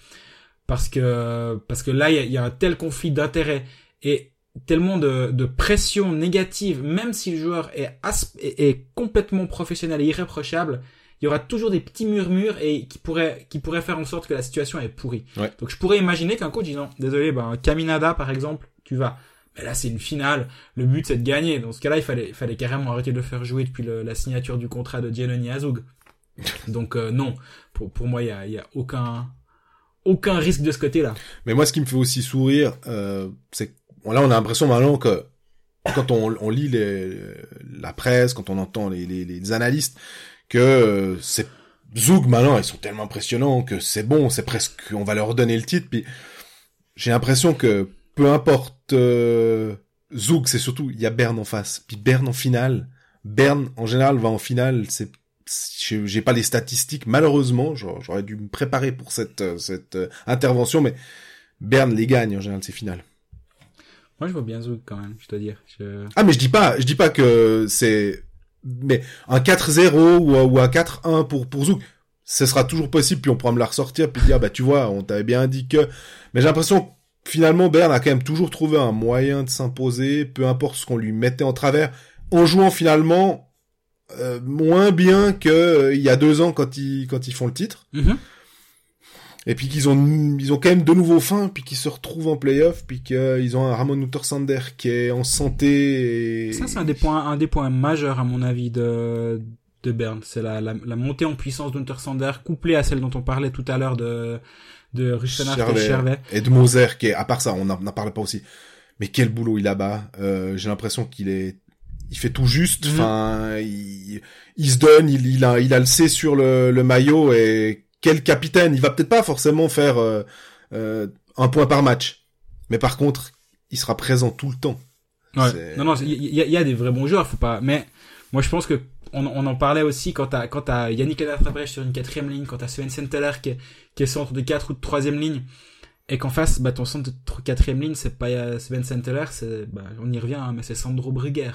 Speaker 2: Parce que, parce que là, il y, y a, un tel conflit d'intérêts et tellement de, de pression négative, même si le joueur est, est, est complètement professionnel et irréprochable, il y aura toujours des petits murmures et qui pourraient qui pourraient faire en sorte que la situation est pourrie.
Speaker 1: Ouais.
Speaker 2: Donc je pourrais imaginer qu'un coach dit non, désolé, ben Kaminada par exemple, tu vas. Mais là c'est une finale, le but c'est de gagner. Dans ce cas-là, il fallait il fallait carrément arrêter de le faire jouer depuis le, la signature du contrat de Gianni Azug. Donc euh, non, pour pour moi il y a il y a aucun aucun risque de ce côté-là.
Speaker 1: Mais moi, ce qui me fait aussi sourire, euh, c'est là, on a l'impression maintenant que quand on, on lit les, la presse, quand on entend les, les, les analystes, que euh, c'est Zoug maintenant, ils sont tellement impressionnants que c'est bon, c'est presque, on va leur donner le titre. Puis j'ai l'impression que peu importe euh, Zoug, c'est surtout il y a Berne en face, puis Berne en finale. Berne en général va en finale, c'est j'ai pas les statistiques malheureusement, j'aurais dû me préparer pour cette euh, cette euh, intervention, mais Berne les gagne en général ces finales.
Speaker 2: Moi je vois bien Zoug quand même, je dois dire. Je...
Speaker 1: Ah mais je dis pas, je dis pas que c'est mais un 4-0 ou, ou un 4-1 pour pour Zouk, ce sera toujours possible puis on pourra me la ressortir puis dire bah tu vois, on t'avait bien dit que mais j'ai l'impression que finalement Berne a quand même toujours trouvé un moyen de s'imposer, peu importe ce qu'on lui mettait en travers en jouant finalement euh, moins bien que euh, il y a deux ans quand ils quand ils font le titre.
Speaker 2: Mm -hmm.
Speaker 1: Et puis qu'ils ont ils ont quand même de nouveau faim, puis qu'ils se retrouvent en playoff, puis qu'ils ont un Ramon Uttersander qui est en santé. Et...
Speaker 2: Ça c'est un des points un des points majeurs à mon avis de de Berne, c'est la, la, la montée en puissance d'Untersander couplée à celle dont on parlait tout à l'heure de de Rustenart et Chervet.
Speaker 1: Et de Moser qui est à part ça, on n'en parle pas aussi. Mais quel boulot il a bas. Euh, j'ai l'impression qu'il est il fait tout juste. Enfin, il, il, se donne, il, il, a, il a le C sur le, le maillot et quel capitaine. Il va peut-être pas forcément faire euh, euh, un point par match, mais par contre, il sera présent tout le temps.
Speaker 2: Ouais. Non, non, il y, y, a des vrais bons joueurs, faut pas. Mais moi, je pense que on, on en parlait aussi quand t'as quand t'as Yannick Lafrabrecht sur une quatrième ligne, quand t'as Sven Senteller qui est, qui est centre de quatre ou de troisième ligne et qu'en face, bah, ton centre de quatrième ligne, c'est pas Sven Senteller, c'est, bah, on y revient, hein, mais c'est Sandro Brugger.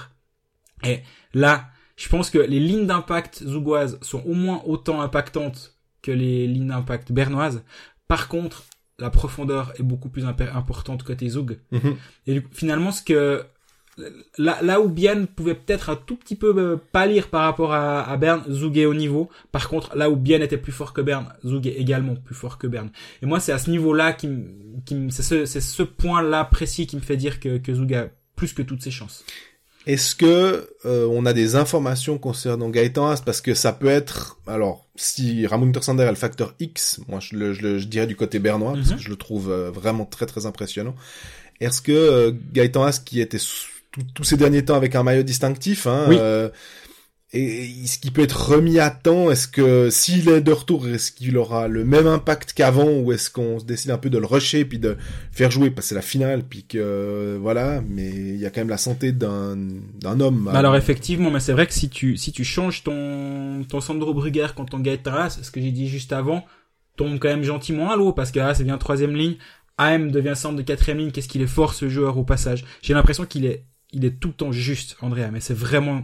Speaker 2: Et là, je pense que les lignes d'impact zougoises sont au moins autant impactantes que les lignes d'impact bernoises. Par contre, la profondeur est beaucoup plus importante côté Zoug.
Speaker 1: Mm -hmm.
Speaker 2: Et finalement, ce que là, là où Bienne pouvait peut-être un tout petit peu pâlir par rapport à, à Berne, Zoug est au niveau. Par contre, là où Bienne était plus fort que Berne, Zoug est également plus fort que Berne. Et moi, c'est à ce niveau-là qui, qui c'est ce, c'est ce point-là précis qui me fait dire que, que Zoug a plus que toutes ses chances.
Speaker 1: Est-ce que euh, on a des informations concernant Gaëtan Haas parce que ça peut être alors si Ramon Tersander a le facteur X, moi je le, je, le, je dirais du côté bernois mm -hmm. parce que je le trouve euh, vraiment très très impressionnant. Est-ce que euh, Gaëtan Haas qui était tous ces derniers temps avec un maillot distinctif, hein,
Speaker 2: oui.
Speaker 1: Et est-ce qu'il peut être remis à temps Est-ce que s'il est de retour, est-ce qu'il aura le même impact qu'avant ou est-ce qu'on décide un peu de le rusher puis de faire jouer parce que c'est la finale puis que voilà, mais il y a quand même la santé d'un d'un homme.
Speaker 2: Bah alors effectivement, mais c'est vrai que si tu si tu changes ton ton Sandro Brugger quand ton Gaëtan ce que j'ai dit juste avant, tombe quand même gentiment à l'eau parce que là c'est bien troisième ligne. AM devient centre de quatrième ligne. Qu'est-ce qu'il est fort ce joueur au passage? J'ai l'impression qu'il est il est tout le temps juste, Andrea, mais c'est vraiment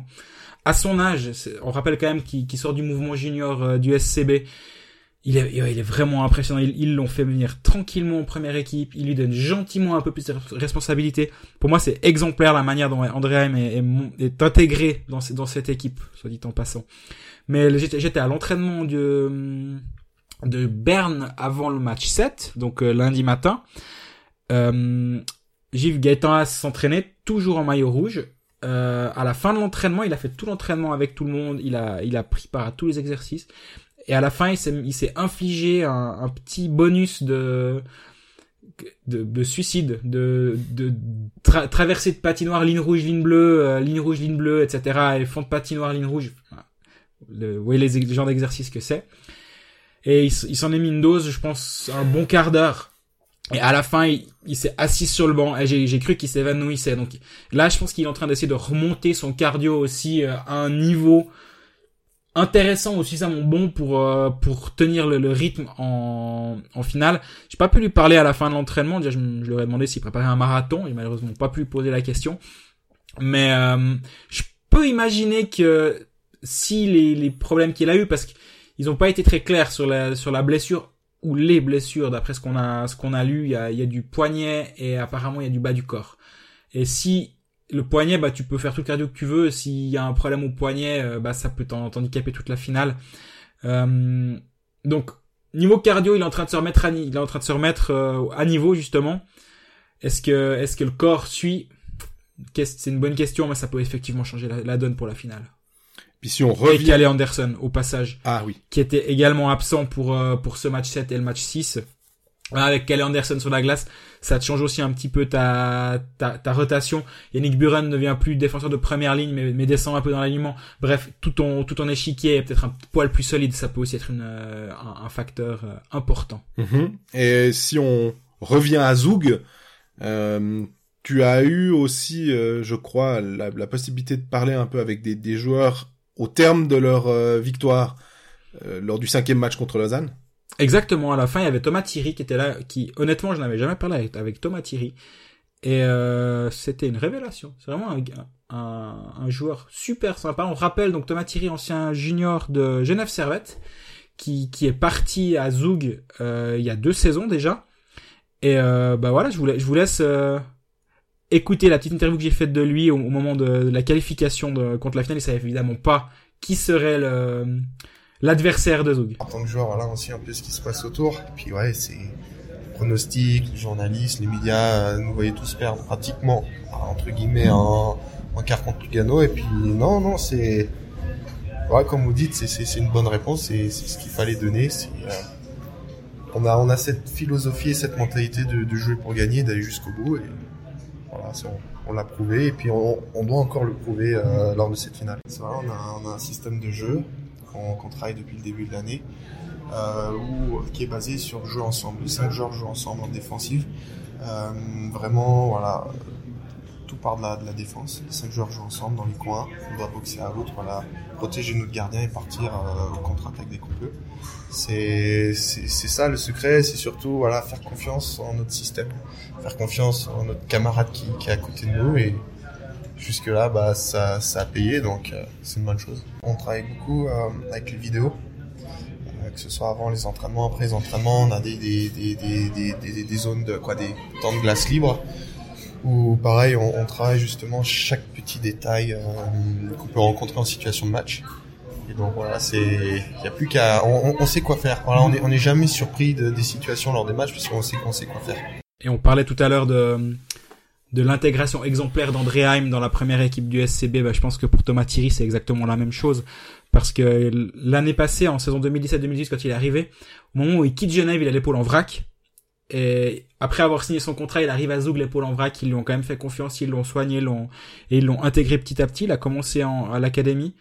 Speaker 2: à son âge, on rappelle quand même qu'il qu sort du mouvement junior euh, du SCB. Il est, vraiment impressionnant. Ils l'ont fait venir tranquillement en première équipe. Il lui donne gentiment un peu plus de responsabilité. Pour moi, c'est exemplaire la manière dont Andrea est, est, intégré dans, cette équipe, soit dit en passant. Mais j'étais à l'entraînement de, de Berne avant le match 7, donc euh, lundi matin. Euh, J'ai vu Gaëtan s'entraîner toujours en maillot rouge. Euh, à la fin de l'entraînement, il a fait tout l'entraînement avec tout le monde, il a, il a pris part à tous les exercices. Et à la fin, il s'est, infligé un, un, petit bonus de, de, de suicide, de, de tra traversée de patinoire, ligne rouge, ligne bleue, euh, ligne rouge, ligne bleue, etc. Et fond de patinoire, ligne rouge. Le, vous voyez les, les genres d'exercices que c'est. Et il s'en est mis une dose, je pense, un bon quart d'heure. Et à la fin, il, s'est assis sur le banc et j'ai cru qu'il s'évanouissait. Donc là, je pense qu'il est en train d'essayer de remonter son cardio aussi euh, à un niveau intéressant aussi ça mon bon pour euh, pour tenir le, rythme en, en finale. J'ai pas pu lui parler à la fin de l'entraînement. Déjà, je, je lui ai demandé s'il préparait un marathon. J'ai malheureusement pas pu lui poser la question. Mais euh, je peux imaginer que si les, les problèmes qu'il a eu, parce qu'ils ont pas été très clairs sur la sur la blessure ou les blessures, d'après ce qu'on a, ce qu'on a lu, il y a, y a du poignet et apparemment il y a du bas du corps. Et si le poignet, bah tu peux faire tout le cardio que tu veux. S'il y a un problème au poignet, euh, bah ça peut t'handicaper toute la finale. Euh, donc niveau cardio, il est en train de se remettre à, il est en train de se remettre euh, à niveau justement. Est-ce que est-ce que le corps suit? C'est une bonne question, mais ça peut effectivement changer la, donne pour la finale.
Speaker 1: Puis si on revient...
Speaker 2: Et Calais Anderson, au passage.
Speaker 1: Ah oui.
Speaker 2: Qui était également absent pour, pour ce match 7 et le match 6. Avec Calais Anderson sur la glace, ça te change aussi un petit peu ta, ta, ta rotation. Yannick Buren ne devient plus défenseur de première ligne, mais, mais descend un peu dans l'alignement. Bref, tout ton, tout ton échiquier est peut-être un poil plus solide. Ça peut aussi être une, euh, un, facteur euh, important.
Speaker 1: Mhm. Et si on revient à Zoug, euh, tu as eu aussi, euh, je crois, la, la, possibilité de parler un peu avec des, des joueurs au terme de leur victoire lors du cinquième match contre Lausanne.
Speaker 2: Exactement, à la fin, il y avait Thomas Thierry qui était là, qui, honnêtement, je n'avais jamais parlé avec, Thomas Thierry. Et euh, c'était une révélation. C'est vraiment un, joueur super sympa. On rappelle donc Thomas Thierry, ancien junior de Genève Servette, qui, qui est parti à Zoug euh, il y a deux saisons déjà. Et euh, bah voilà, je vous laisse écouter la petite interview que j'ai faite de lui au, moment de, la qualification contre la finale. Il savait évidemment pas qui serait l'adversaire de Zug.
Speaker 3: En tant que joueur, voilà, aussi un peu ce qui se passe autour. Et puis ouais, c'est pronostics, les journalistes, les médias euh, nous voyaient tous perdre pratiquement, entre guillemets, en, quart contre Lugano. Et puis non, non, c'est... Ouais, comme vous dites, c'est une bonne réponse, c'est ce qu'il fallait donner. Euh, on, a, on cette philosophie et cette mentalité de, jouer pour gagner, d'aller jusqu'au bout. Voilà, on, l'a prouvé et puis on, doit encore le prouver euh, lors de cette finale. On a, un système de jeu qu'on travaille depuis le début de l'année, euh, qui est basé sur jouer ensemble. Cinq joueurs jouent ensemble en défensive. Euh, vraiment, voilà, tout part de la, défense. Les cinq joueurs jouent ensemble dans les coins. On doit boxer à l'autre, voilà, protéger notre gardien et partir au contre-attaque dès qu'on peut. C'est ça le secret, c'est surtout voilà faire confiance en notre système, faire confiance en notre camarade qui, qui est à côté de nous et jusque là bah ça, ça a payé donc euh, c'est une bonne chose. On travaille beaucoup euh, avec les vidéos, euh, que ce soit avant les entraînements, après les entraînements, on a des des, des, des, des, zones de quoi des temps de glace libres où pareil on, on travaille justement chaque petit détail qu'on peut rencontrer en situation de match. Et donc voilà, c'est il a plus qu'à on, sait quoi faire. Voilà, on est on est jamais surpris de, des situations lors des matchs parce qu'on sait qu'on sait quoi faire.
Speaker 2: Et on parlait tout à l'heure de de l'intégration exemplaire d'André Heim dans la première équipe du SCB, bah, je pense que pour Thomas Thierry, c'est exactement la même chose. Parce que l'année passée, en saison 2017-2018, quand il est arrivé, au moment où il quitte Genève, il a l'épaule en vrac. Et après avoir signé son contrat, il arrive à Zoug, l'épaule en vrac. Ils lui ont quand même fait confiance, ils l'ont soigné, l'ont et ils l'ont intégré petit à petit. Il a commencé en, à l'académie.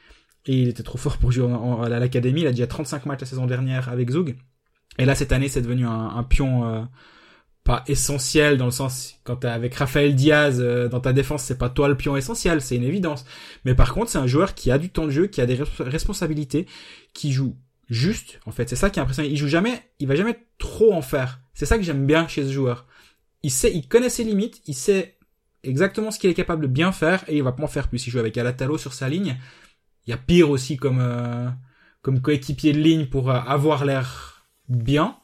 Speaker 2: Il était trop fort pour jouer à l'académie. Il a déjà 35 matchs la saison dernière avec Zoug. Et là, cette année, c'est devenu un, un pion... Euh, pas essentiel dans le sens quand t'es avec Rafael Diaz euh, dans ta défense c'est pas toi le pion essentiel c'est une évidence. Mais par contre c'est un joueur qui a du temps de jeu qui a des responsabilités qui joue juste en fait. C'est ça qui est impressionnant. Il joue jamais il va jamais trop en faire. C'est ça que j'aime bien chez ce joueur. Il sait il connaît ses limites il sait exactement ce qu'il est capable de bien faire et il va pas en faire plus. Il joue avec Alatalo sur sa ligne il y a pire aussi comme euh, comme coéquipier de ligne pour euh, avoir l'air bien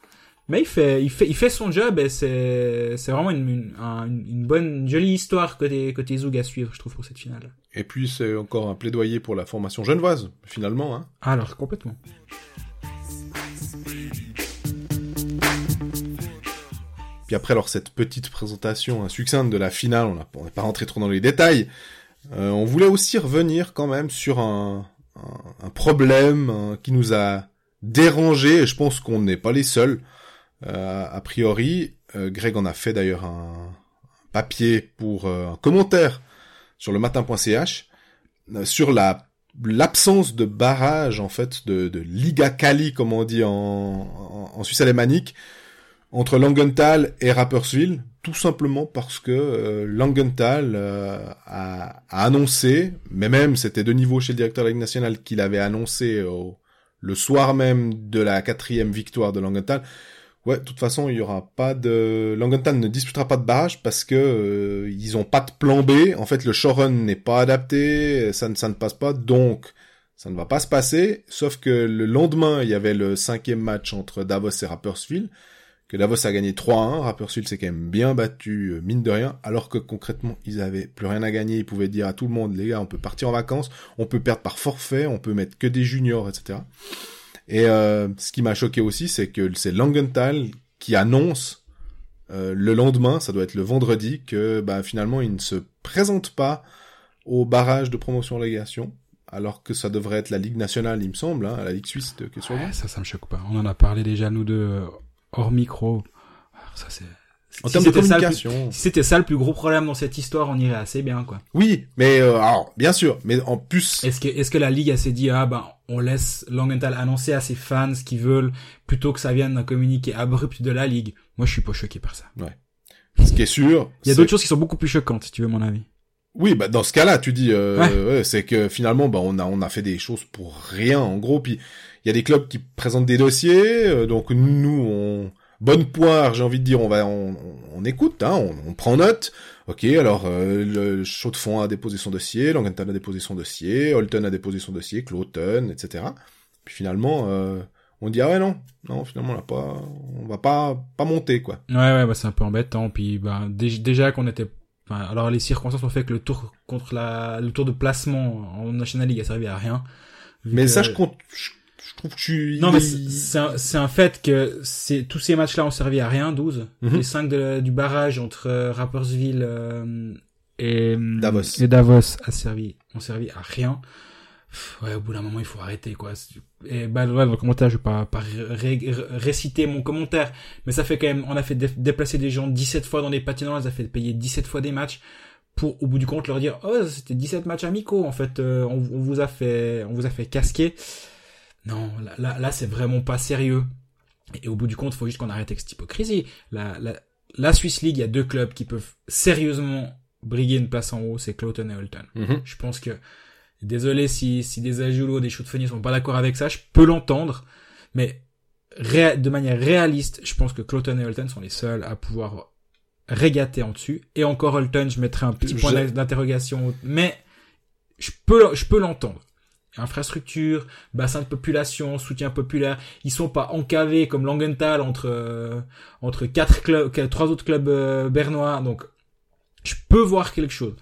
Speaker 2: mais il fait, il fait, il fait son job et c'est, c'est vraiment une, une, une, bonne, une jolie histoire côté, côté Zoug à suivre, je trouve, pour cette finale.
Speaker 1: Et puis, c'est encore un plaidoyer pour la formation genevoise, finalement, hein.
Speaker 2: Alors, complètement.
Speaker 1: Puis après, alors, cette petite présentation succincte de la finale, on n'est pas rentré trop dans les détails. Euh, on voulait aussi revenir quand même sur un, un, problème hein, qui nous a dérangé, et je pense qu'on n'est pas les seuls. Euh, a priori, euh, Greg en a fait d'ailleurs un, papier pour euh, un commentaire sur le matin.ch sur la l'absence de barrage en fait de, de Liga Cali comme on dit en, en, Suisse alémanique entre Langenthal et Rapperswil tout simplement parce que Langenthal a, a, annoncé mais même c'était de niveau chez le directeur de la Ligue nationale qu'il avait annoncé le soir même de la quatrième victoire de Langenthal Ouais, de toute façon, il y aura pas de Langenthal ne disputera pas de barrage parce que euh, ils ont pas de plan B. En fait, le showrun n'est pas adapté, ça ne ça ne passe pas, donc ça ne va pas se passer. Sauf que le lendemain, il y avait le cinquième match entre Davos et Rapperswil que Davos a gagné 3-1, Rapperswil s'est quand même bien battu, euh, mine de rien, alors que concrètement, ils avaient plus rien à gagner, ils pouvaient dire à tout le monde, les gars, on peut partir en vacances, on peut perdre par forfait, on peut mettre que des juniors, etc. Et euh, ce qui m'a choqué aussi, c'est que c'est Langenthal qui annonce euh, le lendemain, ça doit être le vendredi, que bah, finalement, il ne se présente pas au barrage de promotion-légation, alors que ça devrait être la Ligue nationale, il me semble, hein, la Ligue suisse de question.
Speaker 2: Ouais, ça, ça me choque pas. On en a parlé déjà, nous deux, hors micro. Alors, ça, c'est...
Speaker 1: En
Speaker 2: si
Speaker 1: termes de
Speaker 2: c'était ça
Speaker 1: communication.
Speaker 2: Si c'était ça le plus gros problème dans cette histoire, on irait assez bien, quoi.
Speaker 1: Oui, mais euh, alors, bien sûr, mais en plus,
Speaker 2: Est-ce que, est-ce que la ligue, elle s'est dit, ah, ben, on laisse Langenthal annoncer à ses fans ce qu'ils veulent, plutôt que ça vienne d'un communiqué abrupt de la ligue? Moi, je suis pas choqué par ça.
Speaker 1: ce qui est sûr,
Speaker 2: Il y a d'autres choses qui sont beaucoup plus choquantes, si tu veux mon avis.
Speaker 1: Oui, bah dans ce cas-là, tu dis, euh,
Speaker 2: Ouais.
Speaker 1: ouais, c'est que finalement, bah on a on a fait des choses pour rien, en gros. Puis il y a des clubs qui présentent des dossiers, euh, donc nous, on bonne poire, j'ai envie de dire, on va on, on- écoute, hein, on, on prend note. Ok, alors euh, le Chaud de Fonds a déposé son dossier, Langenthal a déposé son dossier, Holton a déposé son dossier, Cloton, etc. Puis finalement, euh, on dit ah ouais non, non finalement on a pas, on va pas pas monter quoi.
Speaker 2: Ouais, ouais, bah, c'est un peu embêtant. Puis, bah, dé- déjà qu'on était, enfin, alors les circonstances ont fait que le tour contre la, le tour de placement en National League a servi à rien.
Speaker 1: Mais ça, je compte, je, je trouve que tu.
Speaker 2: Non, mais c'est c'est un, un fait que c'est tous ces matchs-là ont servi à rien, 12.
Speaker 1: Mhm.
Speaker 2: Les 5 du barrage entre euh, Rapperswil euh, et
Speaker 1: Davos.
Speaker 2: et Davos a servi, ont servi à rien. Pff, Ouais, au bout d'un moment, il faut arrêter, quoi. Et bah, ouais, dans le commentaire, je vais pas, pas ré- ré- réciter mon commentaire, mais ça fait quand même, on a fait dé- déplacer des gens 17 fois dans des patinoires, on les a fait payer 17 fois des matchs pour, au bout du compte, leur dire, oh, c'était 17 matchs amicaux, en fait, euh, on, on vous a fait, on vous a fait casquer. Non, là, là, là, c'est vraiment pas sérieux. Et au bout du compte, il faut juste qu'on arrête avec cette hypocrisie. La, la, la Swiss League, il y a deux clubs qui peuvent sérieusement briguer une place en haut, c'est Cloughton et Holton.
Speaker 1: Mhm.
Speaker 2: Je pense que, désolé si, si des Ajulo, des Shootfenny sont pas d'accord avec ça, je peux l'entendre, mais ré- de manière réaliste, je pense que Cloughton et Holton sont les seuls à pouvoir régater en dessus. Et encore Holton, je mettrai un petit point
Speaker 1: Je-
Speaker 2: d'interrogation, mais je peux, je peux l'entendre. Infrastructure, bassin de population, soutien populaire, ils sont pas encavés comme Langenthal entre euh, entre quatre clubs, trois autres clubs euh, bernois, donc je peux voir quelque chose.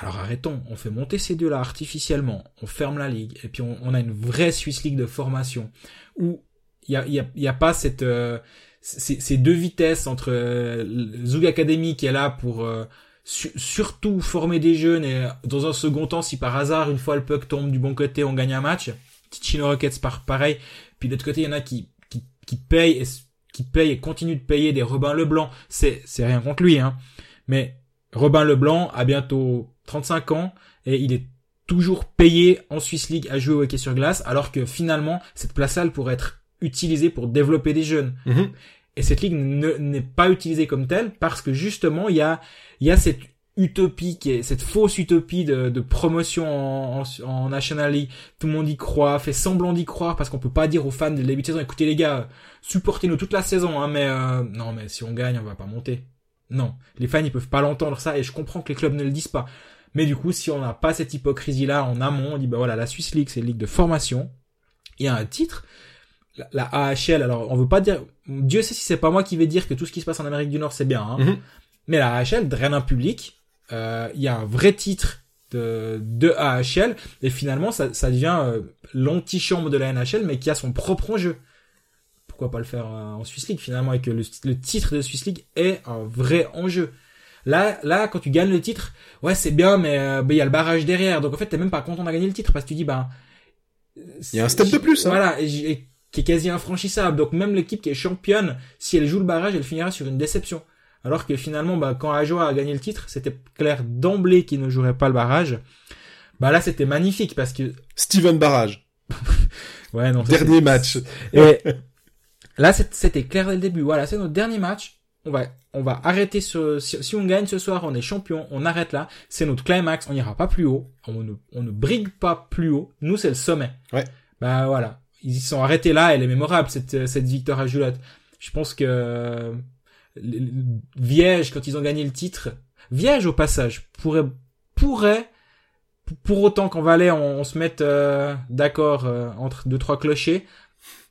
Speaker 2: Alors arrêtons, on fait monter ces deux-là artificiellement, on ferme la ligue, et puis on, on a une vraie Swiss League de formation où il y a, y a, y a pas cette euh, ces, deux vitesses entre euh, Zug Academy qui est là pour euh, su- surtout former des jeunes et dans un second temps si par hasard une fois le puck tombe du bon côté on gagne un match Ticino Rockets par pareil. Puis de l'autre côté il y en a qui qui, qui payent et qui payent et continuent de payer des Robin Leblanc. C'est c'est rien contre lui hein. Mais Robin Leblanc a bientôt 35 ans et il est toujours payé en Swiss League à jouer au hockey sur glace alors que finalement cette place-là elle pourrait être utilisée pour développer des jeunes.
Speaker 1: Mhm.
Speaker 2: et cette ligue ne- n'est pas utilisée comme telle parce que justement il y a il y a cette utopie cette fausse utopie de, de promotion en, en, National League. Tout le monde y croit fait semblant d'y croire parce qu'on peut pas dire aux fans le début de saison écoutez les gars supportez-nous toute la saison hein, mais euh, non mais si on gagne on va pas monter. Non. Les fans ils peuvent pas l'entendre ça et je comprends que les clubs ne le disent pas. Mais du coup si on n'a pas cette hypocrisie là en amont on dit bah voilà la Swiss League c'est une ligue de formation. Il y a un titre la, AHL, alors on veut pas dire, Dieu sait si c'est pas moi qui vais dire que tout ce qui se passe en Amérique du Nord c'est bien, hein.
Speaker 1: Mhm.
Speaker 2: Mais la AHL draine un public, euh, il y a un vrai titre de, de AHL, et finalement ça, ça devient euh, l'antichambre de la NHL, mais qui a son propre enjeu. Pourquoi pas le faire euh, en Swiss League finalement, et que le, le titre de Swiss League est un vrai enjeu. Là, là, quand tu gagnes le titre, ouais, c'est bien, mais euh, ben, il y a le barrage derrière. Donc en fait, t'es même pas content de gagner le titre parce que tu dis, ben,
Speaker 1: Il y a un step de plus, hein.
Speaker 2: Voilà, et et qui est quasi infranchissable. Donc même l'équipe qui est championne, si elle joue le barrage, elle finira sur une déception. Alors que finalement, bah, quand Ajoa a gagné le titre, c'était clair d'emblée qu'il ne jouerait pas le barrage. Bah là, c'était magnifique parce que
Speaker 1: Steven Barrage,
Speaker 2: ouais, non,
Speaker 1: dernier match.
Speaker 2: et là, c'était clair dès le début. Voilà, c'est notre dernier match. On va, on va arrêter ce, si, si on gagne ce soir, on est champion, on arrête là. C'est notre climax, on n'ira pas plus haut. On ne, on ne brigue pas plus haut. Nous, c'est le sommet.
Speaker 1: Ouais.
Speaker 2: Bah voilà. Ils y sont arrêtés là, elle est mémorable, cette, cette victoire à Julotte. Je pense que, Viège, quand ils ont gagné le titre, Viège au passage, pourrait, pourrait, pour autant qu'en Valais on, on se mette euh, d'accord euh, entre deux trois clochers,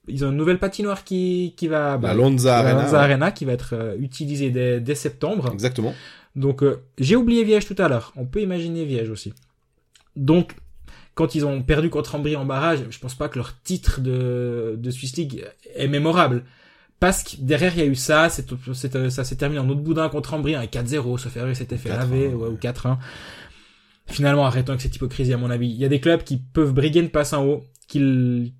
Speaker 2: ils ont une nouvelle patinoire qui qui va
Speaker 1: la Lonza
Speaker 2: la
Speaker 1: Arena.
Speaker 2: Lonza. Arena qui va être euh, utilisée dès, dès septembre.
Speaker 1: Exactement.
Speaker 2: Donc euh, j'ai oublié Viège tout à l'heure. On peut imaginer Viège aussi. Donc quand ils ont perdu contre Ambry en barrage, je pense pas que leur titre de de Swiss League est mémorable. Parce que derrière il y a eu ça, c'est, c'est- ça s'est terminé en autre boudin contre Ambry, un 4-0, sauf erreur, s'était fait
Speaker 1: 4-1,
Speaker 2: laver, ouais, ou 4-1. Finalement, arrêtons avec cette hypocrisie à mon avis. Il y a des clubs qui peuvent briguer une passe en haut, qu'ils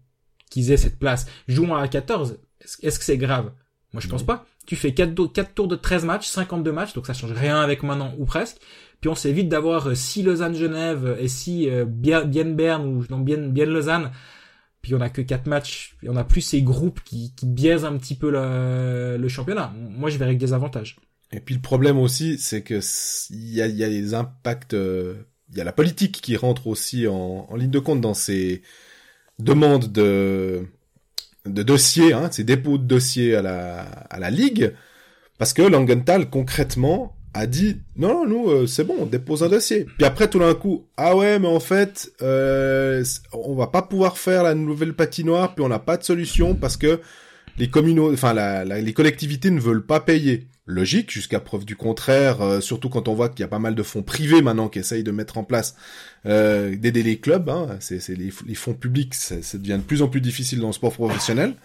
Speaker 2: qu'ils aient cette place. Jouons à 14, est-ce que c'est grave? Moi je pense pas. Tu fais 4, tours de 13 matchs, 52 matchs, donc ça change rien avec maintenant ou presque. Puis on s'évite d'avoir 6 Lausanne-Genève et 6 Bienne-Berne ou non, Bienne- Bienne-Lausanne. Puis on a que 4 matchs, puis on a plus ces groupes qui, biaisent un petit peu le, championnat. Moi je verrais que des avantages.
Speaker 1: Et puis le problème aussi, c'est que il y a, les impacts, euh, il y a la politique qui rentre aussi en, ligne de compte dans ces demandes de dossiers, hein, ces dépôts de dossiers à la ligue, parce que Langenthal concrètement a dit non, non nous euh, c'est bon, on dépose un dossier. Puis après tout d'un coup, ah ouais, mais en fait, euh, on va pas pouvoir faire la nouvelle patinoire, puis on n'a pas de solution parce que les communaux, enfin la, la- les collectivités ne veulent pas payer. Logique, jusqu'à preuve du contraire, euh, surtout quand on voit qu'il y a pas mal de fonds privés maintenant qui essayent de mettre en place euh, d'aider les clubs. Hein, c'est c'est les, les fonds publics, ça, ça devient de plus en plus difficile dans le sport professionnel.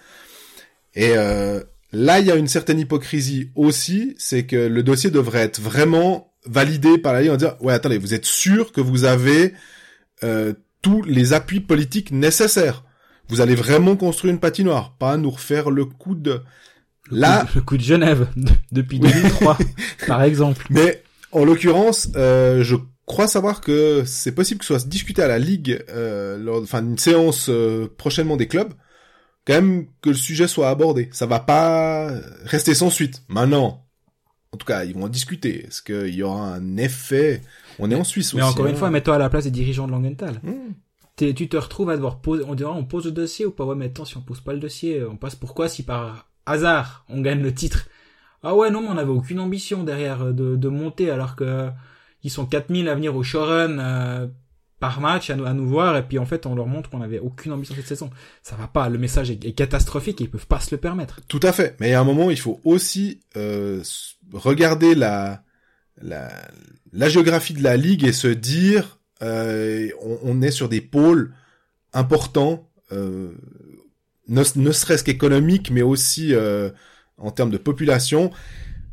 Speaker 1: Et euh, là, il y a une certaine hypocrisie aussi, c'est que le dossier devrait être vraiment validé par la Ligue en disant ouais attendez, vous êtes sûr que vous avez euh, tous les appuis politiques nécessaires. Vous allez vraiment construire une patinoire, pas nous refaire le coup de là.
Speaker 2: Le coup de Genève, de- depuis 2003, par exemple.
Speaker 1: Mais en l'occurrence, euh, je crois savoir que c'est possible que ce soit discuté à la ligue euh, lors, enfin d'une séance euh, prochainement des clubs, quand même que le sujet soit abordé. Ça va pas rester sans suite. Maintenant, en tout cas, ils vont en discuter. Est-ce qu'il y aura un effet? On est en Suisse
Speaker 2: Mais
Speaker 1: aussi.
Speaker 2: encore une
Speaker 1: hein.
Speaker 2: fois, mets-toi à la place des dirigeants de Langenthal.
Speaker 1: Mmh.
Speaker 2: T'es- tu te retrouves à devoir poser, on dirait, on pose le dossier ou pas? Ouais, mais attends, si on pose pas le dossier, on passe pourquoi si par hasard, on gagne le titre? Ah ouais, non, mais on n'avait aucune ambition derrière euh, de, de monter alors que euh, ils sont 4000 à venir au showrun, euh, par match à nous, à nous voir et puis en fait on leur montre qu'on avait aucune ambition cette saison. Ça va pas, le message est, catastrophique et ils peuvent pas se le permettre.
Speaker 1: Tout à fait. Mais à un moment, il faut aussi euh, regarder la, la la géographie de la ligue et se dire euh, on, on est sur des pôles importants, euh, ne, ne serait-ce qu'économiques, mais aussi euh, en termes de population.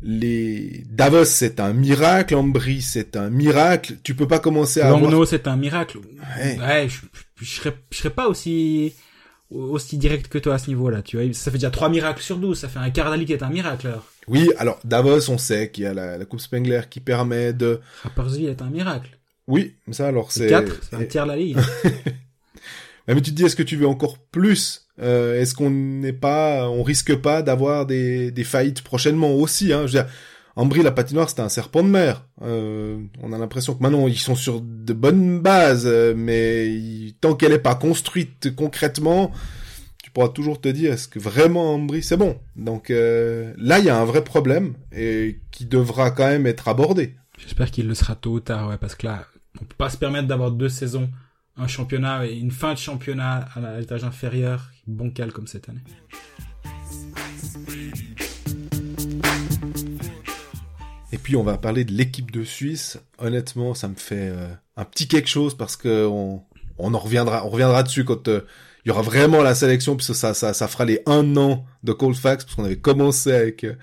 Speaker 1: Les Davos, c'est un miracle. Ambry, c'est un miracle. Tu peux pas commencer à avoir...
Speaker 2: Langnau, c'est un miracle.
Speaker 1: Ouais.
Speaker 2: Ouais, je, je, je serais, je serais pas aussi, aussi direct que toi à ce niveau-là, tu vois. Ça fait déjà 3 miracles sur 12, ça fait un quart qui est un miracle, alors.
Speaker 1: Oui, alors Davos, on sait qu'il y a la, la Coupe Spengler qui permet de...
Speaker 2: Rapperswil est un miracle.
Speaker 1: Oui, ça alors c'est...
Speaker 2: 4, c'est un tiers de la ligue.
Speaker 1: Ouais, Mais tu te dis, est-ce que tu veux encore plus Euh, Est-ce qu'on n'est pas, on risque pas d'avoir des, des faillites prochainement aussi hein? Je veux dire, Ambry, la patinoire, c'était un serpent de mer. Euh, on a l'impression que maintenant ils sont sur de bonnes bases, euh, mais tant qu'elle est pas construite concrètement, tu pourras toujours te dire, est-ce que vraiment Ambry, c'est bon? Donc euh, là, il y a un vrai problème et qui devra quand même être abordé.
Speaker 2: J'espère qu'il le sera tôt ou tard, ouais, parce que là, on peut pas se permettre d'avoir deux saisons, un championnat et une fin de championnat à l'étage inférieur, bancal comme cette année.
Speaker 1: Et puis on va parler de l'équipe de Suisse. Honnêtement, ça me fait euh, un petit quelque chose parce que on, on en reviendra, on reviendra dessus quand euh, il y aura vraiment la sélection, puisque ça, ça, ça fera les un an de Colfax, parce qu'on avait commencé avec euh,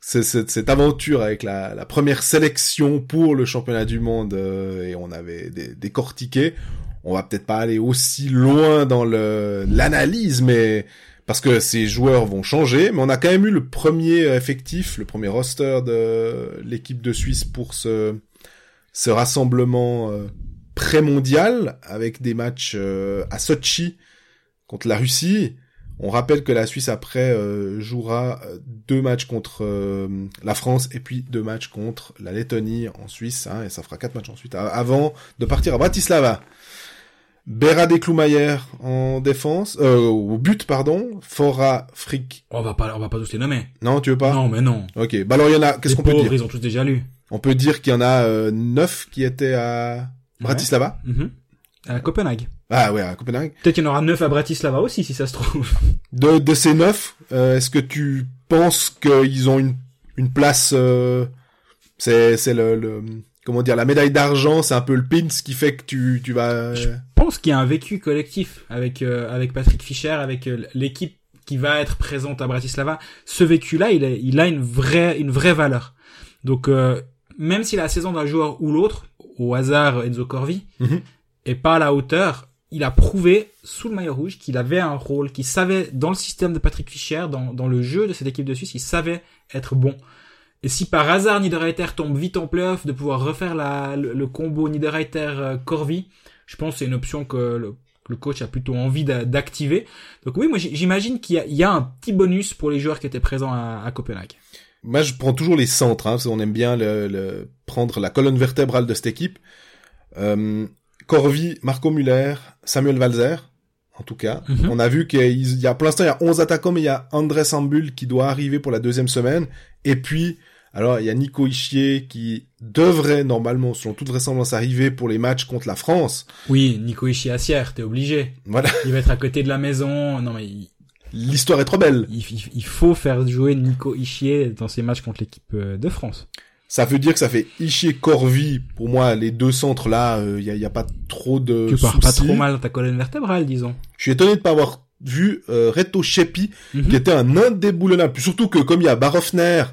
Speaker 1: ce- ce- cette aventure avec la, la première sélection pour le championnat du monde et on avait dé- décortiqué. On va peut-être pas aller aussi loin dans l'analyse, mais parce que ces joueurs vont changer, mais on a quand même eu le premier effectif, le premier roster de l'équipe de Suisse pour ce, ce rassemblement euh, pré-mondial avec des matchs euh, à Sochi contre la Russie. On rappelle que la Suisse après euh, jouera deux matchs contre la France et puis deux matchs contre la Lettonie en Suisse, hein, et ça fera quatre matchs ensuite avant de partir à Bratislava. Berard et Cloumayer en défense, euh, au but pardon, Fora, Frick.
Speaker 2: On va pas, on va pas tous les nommer.
Speaker 1: Non, tu veux pas?
Speaker 2: Non, mais non.
Speaker 1: Ok, bah alors il y en a. Qu'est-ce qu'on peut dire?
Speaker 2: Ils ont tous déjà lu.
Speaker 1: On peut dire qu'il y en a euh, neuf qui étaient à Bratislava,
Speaker 2: Mhm. À Copenhague.
Speaker 1: Ah ouais, à Copenhague.
Speaker 2: Peut-être qu'il y en aura neuf à Bratislava aussi, si ça se trouve.
Speaker 1: De, de ces neuf, euh, est-ce que tu penses qu'ils ont une, une place euh, C'est c'est le, le comment dire la médaille d'argent, c'est un peu le pins qui fait que tu tu vas.
Speaker 2: Je pense qu'il y a un vécu collectif avec euh, avec Patrick Fischer, avec euh, l'équipe qui va être présente à Bratislava. Ce vécu-là, il, est- il a une vraie une vraie valeur. Donc euh, même si la saison d'un joueur ou l'autre, au hasard Enzo Corvi,
Speaker 1: Mhm.
Speaker 2: est pas à la hauteur, il a prouvé sous le maillot rouge qu'il avait un rôle, qu'il savait dans le système de Patrick Fischer, dans, dans le jeu de cette équipe de Suisse, il savait être bon. Et si par hasard Niederreiter tombe vite en playoff, de pouvoir refaire la, le, le combo Niederreiter-Corvi, je pense que c'est une option que le, le coach a plutôt envie d'a- d'activer. Donc oui, moi j'imagine qu'il y, y a un petit bonus pour les joueurs qui étaient présents à, à Copenhague.
Speaker 1: Moi, je prends toujours les centres, hein, parce qu'on aime bien le, le- prendre la colonne vertébrale de cette équipe. Euh, Corvi, Marco Muller, Samuel Valzer, en tout cas.
Speaker 2: Mhm.
Speaker 1: On a vu qu'il y a, pour l'instant, il y a 11 attaquants, mais il y a André Sambul qui doit arriver pour la deuxième semaine. Et puis, alors, il y a Nico Ischier qui devrait, normalement, selon toute vraisemblance, arriver pour les matchs contre la France.
Speaker 2: Oui, Nico Ischiassier, t'es obligé.
Speaker 1: Voilà.
Speaker 2: Il va être à côté de la maison. Non mais il,
Speaker 1: L'histoire est trop belle.
Speaker 2: il, il- il faut faire jouer Nico Ischier dans ses matchs contre l'équipe euh, de France.
Speaker 1: Ça veut dire que ça fait Ischier Corvi. Pour moi, les deux centres là, il y, a, y a pas trop de
Speaker 2: tu pars
Speaker 1: soucis.
Speaker 2: pas trop mal dans ta colonne vertébrale, disons.
Speaker 1: Je suis étonné de pas avoir vu euh, Reto Shepi,
Speaker 2: Mhm.
Speaker 1: qui était un indéboulonnable. Puis surtout que comme il y a Barofner,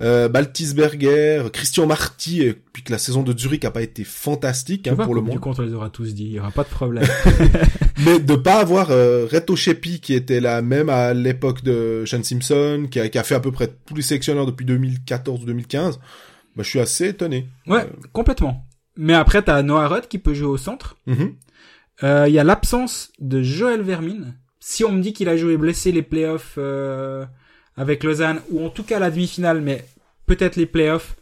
Speaker 1: euh, Baltisberger, Christian Marty, et puis que la saison de Zurich a pas été fantastique hein, pour le
Speaker 2: Coupe du
Speaker 1: moment.
Speaker 2: compte, on les aura tous dit. Il y aura pas de problème.
Speaker 1: Mais de pas avoir euh, Reto Shepi, qui était là même à l'époque de Sean Simpson, qui a, qui a fait à peu près tous les sélectionneurs depuis 2014 ou 2015, bah, je suis assez étonné.
Speaker 2: ouais, complètement. Mais après, t'as Noah Rudd qui peut jouer au centre.
Speaker 1: Mhm.
Speaker 2: Euh, Il y a l'absence de Joël Vermine. Si on me dit qu'il a joué blessé les playoffs euh, avec Lausanne, ou en tout cas la demi-finale, mais peut-être les playoffs,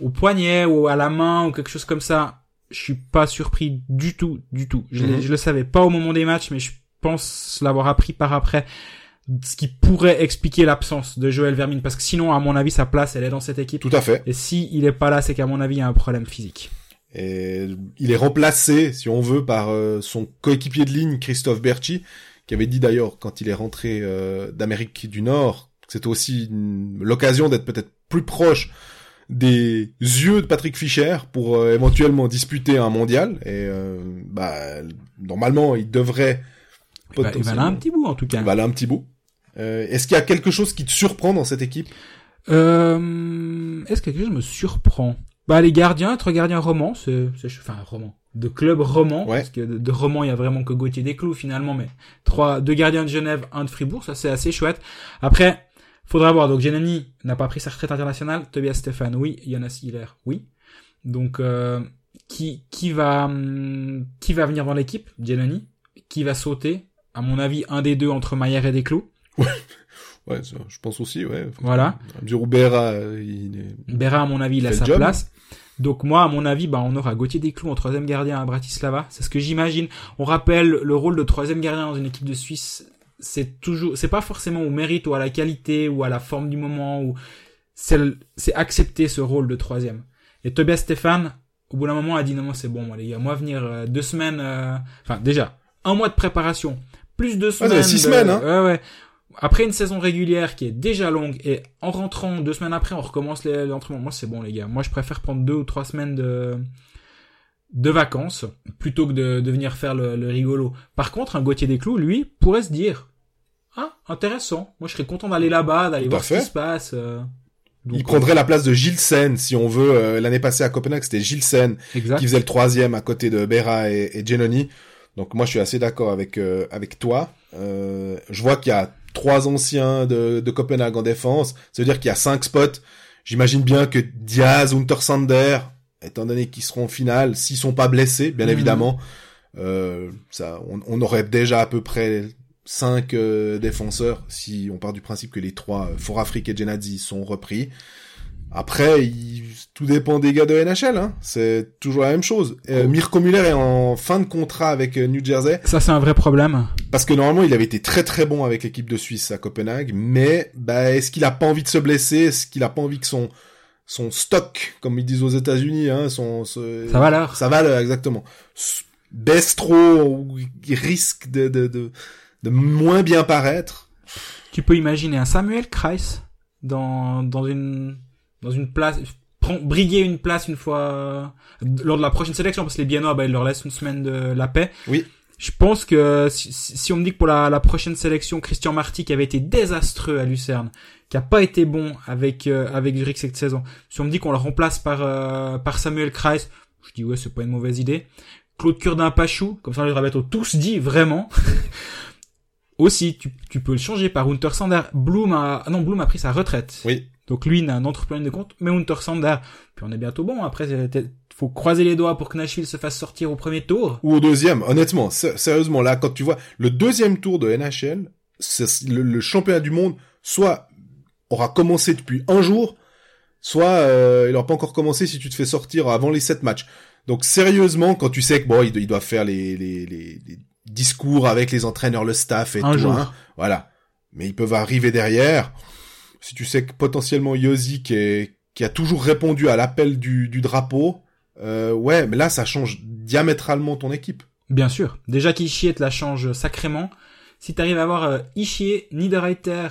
Speaker 2: au poignet ou à la main ou quelque chose comme ça, je suis pas surpris du tout, du tout. Je,
Speaker 1: Mhm.
Speaker 2: je le savais pas au moment des matchs, mais je pense l'avoir appris par après. Ce qui pourrait expliquer l'absence de Joël Vermine, parce que sinon, à mon avis, sa place, elle est dans cette équipe.
Speaker 1: Tout à fait.
Speaker 2: Et si il est pas là, c'est qu'à mon avis, il y a un problème physique.
Speaker 1: Et il est remplacé, si on veut, par euh, son coéquipier de ligne, Christophe Berchi, qui avait dit d'ailleurs, quand il est rentré euh, d'Amérique du Nord, c'était aussi l'occasion d'être peut-être plus proche des yeux de Patrick Fischer pour euh, éventuellement disputer un mondial. Et euh, bah, normalement, il devrait
Speaker 2: Il va, il va là un petit bout, en tout cas.
Speaker 1: il va là un petit bout. Euh, Est-ce qu'il y a quelque chose qui te surprend dans cette équipe?
Speaker 2: Euh, est-ce que quelque chose me surprend? Bah les gardiens, être gardien roman, c'est, c'est enfin roman, de club roman,
Speaker 1: Ouais.
Speaker 2: parce que de, de roman il y a vraiment que Gauthier Desclous finalement, mais trois, deux gardiens de Genève, un de Fribourg, ça c'est assez chouette. Après, faudra voir. Donc Genani n'a pas pris sa retraite internationale, Tobias Stéphane, oui, Jonas Hiller, oui. Donc euh, qui qui va hum, qui va venir dans l'équipe Genani Qui va sauter À mon avis, un des deux entre Maillard et Desclous?
Speaker 1: Ouais, ça, je pense aussi, ouais.
Speaker 2: Voilà.
Speaker 1: À mesure où Berra, il est...
Speaker 2: Berra, à mon avis, il a sa
Speaker 1: job.
Speaker 2: place. Donc moi, à mon avis, bah, on aura Gauthier Desclous en troisième gardien à Bratislava. C'est ce que j'imagine. On rappelle le rôle de troisième gardien dans une équipe de Suisse. C'est toujours, c'est pas forcément au mérite ou à la qualité ou à la forme du moment ou c'est, c'est accepter ce rôle de troisième. Et Tobias Stéphane, au bout d'un moment, a dit non, c'est bon, moi, les gars, moi venir euh, deux semaines, euh, enfin déjà un mois de préparation, plus deux semaines,
Speaker 1: six
Speaker 2: de-
Speaker 1: semaines, hein.
Speaker 2: ouais, ouais. Après une saison régulière qui est déjà longue et en rentrant deux semaines après, on recommence les- l'entraînement. Moi, c'est bon, les gars. Moi, je préfère prendre deux ou trois semaines de de vacances plutôt que de, de venir faire le, le rigolo. Par contre, un Gauthier Desclous, lui, pourrait se dire ah intéressant. Moi, je serais content d'aller là-bas, d'aller voir ce qui se passe. euh. Donc,
Speaker 1: il prendrait la place de Gilles Sen, si on veut. Euh, L'année passée à Copenhague, c'était Gilles Sen
Speaker 2: exact.
Speaker 1: qui faisait le troisième à côté de Berra et, et Genoni. Donc moi, je suis assez d'accord avec euh, avec toi. Euh, je vois qu'il y a trois anciens de, de Copenhague en défense. Ça veut dire qu'il y a cinq spots. J'imagine bien que Diaz, Untersander, étant donné qu'ils seront en finale, s'ils sont pas blessés, bien
Speaker 2: Mhm.
Speaker 1: évidemment, euh, ça, on, on aurait déjà à peu près cinq euh, défenseurs si on part du principe que les trois, euh, Forafrique et Genadzi, sont repris. Après, il- tout dépend des gars de NHL, hein. c'est toujours la même chose. Euh,
Speaker 2: Oh.
Speaker 1: Mirko Muller est en fin de contrat avec euh, New Jersey,
Speaker 2: Ça, c'est un vrai problème.
Speaker 1: parce que normalement il avait été très très bon avec l'équipe de Suisse à Copenhague, mais bah, est-ce qu'il a pas envie de se blesser? Est-ce qu'il a pas envie que son son stock, comme ils disent aux États-Unis, hein, son, ce-
Speaker 2: Ça va alors.
Speaker 1: ça va, là, exactement. Baisse trop ou il risque de, de, de, de moins bien paraître.
Speaker 2: Tu peux imaginer un Samuel Kreis dans, dans une, dans une place, briguer une place une fois, euh, lors de la prochaine sélection, parce que les Biennois, bah, ils leur laissent une semaine de la paix.
Speaker 1: Oui.
Speaker 2: Je pense que si, si on me dit que pour la, la prochaine sélection, Christian Marty, qui avait été désastreux à Lucerne, qui a pas été bon avec euh, avec Zurich cette saison, si on me dit qu'on le remplace par euh, par Samuel Kreis, je dis ouais, c'est pas une mauvaise idée. Claude Curdin Pachou, comme ça on les aurait tous dit vraiment. Aussi, tu, tu peux le changer par Hunter Sander. Bloom a, ah non, Bloom a pris sa retraite.
Speaker 1: Oui.
Speaker 2: Donc lui, il n'a un autre plan de compte, mais Hunter Sander, puis on est bientôt bon. Après, faut croiser les doigts pour que Nashville se fasse sortir au premier tour.
Speaker 1: Ou au deuxième, honnêtement, sé- sérieusement, là, quand tu vois le deuxième tour de NHL, c'est- le, le championnat du monde, soit aura commencé depuis un jour, soit euh, il n'aura pas encore commencé si tu te fais sortir avant les sept matchs. Donc sérieusement, quand tu sais que bon, ils, do- ils doivent faire les, les, les, les discours avec les entraîneurs, le staff et
Speaker 2: Un
Speaker 1: tout,
Speaker 2: jour.
Speaker 1: hein, voilà. Mais ils peuvent arriver derrière. Si tu sais que potentiellement Yossi qui, est- qui a toujours répondu à l'appel du, du drapeau, euh, ouais, mais là ça change diamétralement ton équipe.
Speaker 2: Bien sûr. Déjà qu'Ishier te la change sacrément. Si t'arrives à avoir euh, Ishier, Niederreiter,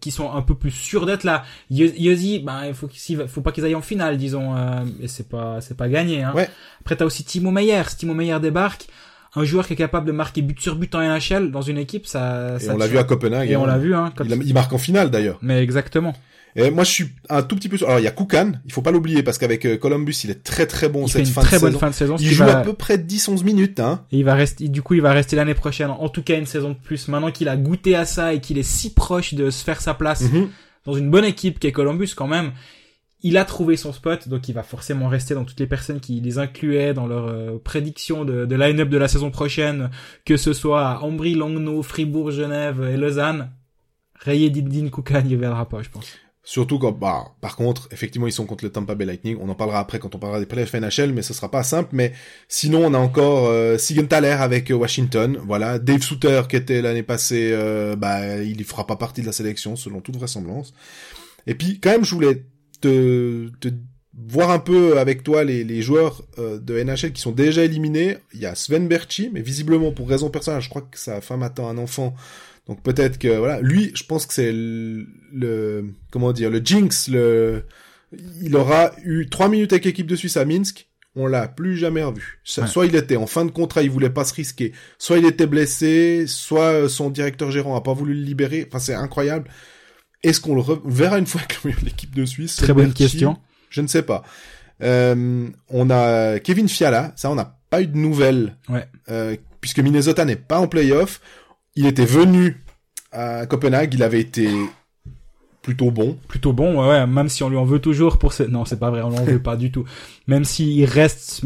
Speaker 2: qui sont un peu plus sûrs d'être là. Yo- Yossi, ben, il faut, qu'il- faut pas qu'ils aillent en finale, disons, euh, et c'est pas, c'est pas gagné, hein.
Speaker 1: Ouais.
Speaker 2: Après, t'as aussi Timo Meyer. Si Timo Meyer débarque, un joueur qui est capable de marquer but sur but en NHL dans une équipe, ça,
Speaker 1: Et
Speaker 2: ça
Speaker 1: on l'a vu à Copenhague.
Speaker 2: Et on
Speaker 1: hein.
Speaker 2: l'a vu, hein. quand-
Speaker 1: Il, a- il marque en finale d'ailleurs.
Speaker 2: Mais exactement.
Speaker 1: Et moi je suis un tout petit peu sur... Alors il y a Koukan, il faut pas l'oublier parce qu'avec euh, Columbus il est très très bon
Speaker 2: il fait
Speaker 1: cette
Speaker 2: une
Speaker 1: fin
Speaker 2: très
Speaker 1: de
Speaker 2: bonne
Speaker 1: saison.
Speaker 2: fin de saison.
Speaker 1: Il joue
Speaker 2: va-
Speaker 1: à peu près 10-11 minutes, hein.
Speaker 2: Et il va rester, du coup, il va rester l'année prochaine. En tout cas, une saison de plus. Maintenant qu'il a goûté à ça et qu'il est si proche de se faire sa place
Speaker 1: Mhm.
Speaker 2: dans une bonne équipe qui est Columbus quand même, il a trouvé son spot, donc il va forcément rester dans toutes les personnes qui les incluaient dans leur euh, prédiction de, de line-up de la saison prochaine, que ce soit à Ambry, Langnau, Fribourg, Genève et Lausanne. Rayé Didin Koukan, il viendra pas, je pense.
Speaker 1: Surtout quand, bah, par contre, effectivement, ils sont contre le Tampa Bay Lightning. On en parlera après quand on parlera des playoffs NHL, mais ce sera pas simple. Mais sinon, on a encore euh, Siegenthaler avec euh, Washington. Voilà, Dave Souter qui était l'année passée, euh, bah, il y fera pas partie de la sélection selon toute vraisemblance. Et puis, quand même, je voulais te, voir un peu avec toi les, les joueurs euh, de NHL qui sont déjà éliminés. Il y a Sven Berchi, mais visiblement pour raison personnelle, je crois que sa femme attend un enfant. Donc peut-être que voilà, lui, je pense que c'est le, le- comment dire le jinx. Le, il aura eu trois minutes avec l'équipe de Suisse à Minsk. On l'a plus jamais revu.
Speaker 2: Ouais.
Speaker 1: Soit il était en fin de contrat, il voulait pas se risquer. Soit il était blessé. Soit euh, son directeur gérant a pas voulu le libérer. Enfin, c'est incroyable. Est-ce qu'on le reverra une fois avec l'équipe de Suisse
Speaker 2: Très bonne question.
Speaker 1: Je ne sais pas. Euh, on a Kevin Fiala. Ça, on n'a pas eu de nouvelles.
Speaker 2: Ouais.
Speaker 1: Euh, puisque Minnesota n'est pas en playoff. Il était venu à Copenhague. Il avait été plutôt bon.
Speaker 2: Plutôt bon, ouais, ouais, même si on lui en veut toujours pour ce... Non, c'est pas vrai, on l'en veut pas du tout. Même s'il reste...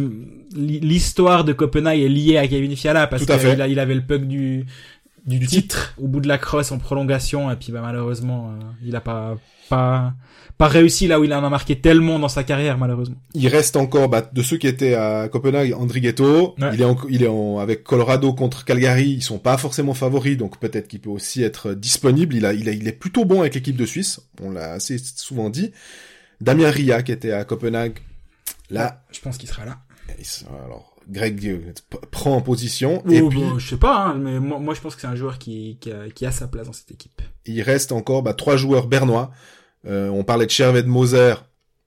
Speaker 2: L'histoire de Copenhague est liée à Kevin Fiala, parce qu'il il avait le puck du, du,
Speaker 1: Du
Speaker 2: titre, au bout de la crosse en prolongation, et puis bah, malheureusement, euh, il a pas, pas, pas réussi là où il en a marqué tellement dans sa carrière, malheureusement.
Speaker 1: Il reste encore bah, de ceux qui étaient à Copenhague, André Ghetto.
Speaker 2: Ouais.
Speaker 1: Il est en, il est en, avec Colorado contre Calgary. Ils sont pas forcément favoris, donc peut-être qu'il peut aussi être disponible. Il a, il a, il est plutôt bon avec l'équipe de Suisse. On l'a assez souvent dit. Damien Ria qui était à Copenhague. Là,
Speaker 2: Je pense qu'il sera là.
Speaker 1: il se- alors Greg euh, prend en position et
Speaker 2: Oh,
Speaker 1: puis
Speaker 2: bah, je sais pas, hein, mais moi, moi je pense que c'est un joueur qui, qui, a, qui a sa place dans cette équipe.
Speaker 1: il reste encore bah, trois joueurs bernois. Euh, on parlait de Chervet de Moser,